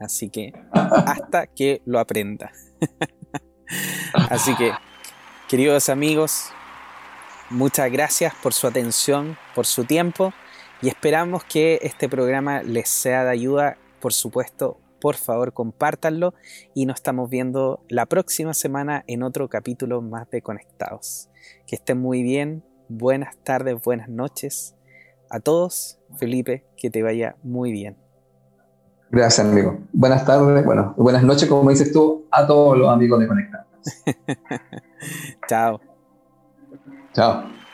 Así que hasta que lo aprenda. [LAUGHS] Así que, queridos amigos, muchas gracias por su atención, por su tiempo y esperamos que este programa les sea de ayuda. Por supuesto, por favor, compártanlo y nos estamos viendo la próxima semana en otro capítulo más de Conectados. Que estén muy bien, buenas tardes, buenas noches a todos. Felipe, que te vaya muy bien. Gracias, amigo. Buenas tardes, bueno, buenas noches, como dices tú, a todos los amigos de Conectados. [LAUGHS] Chao. Chao.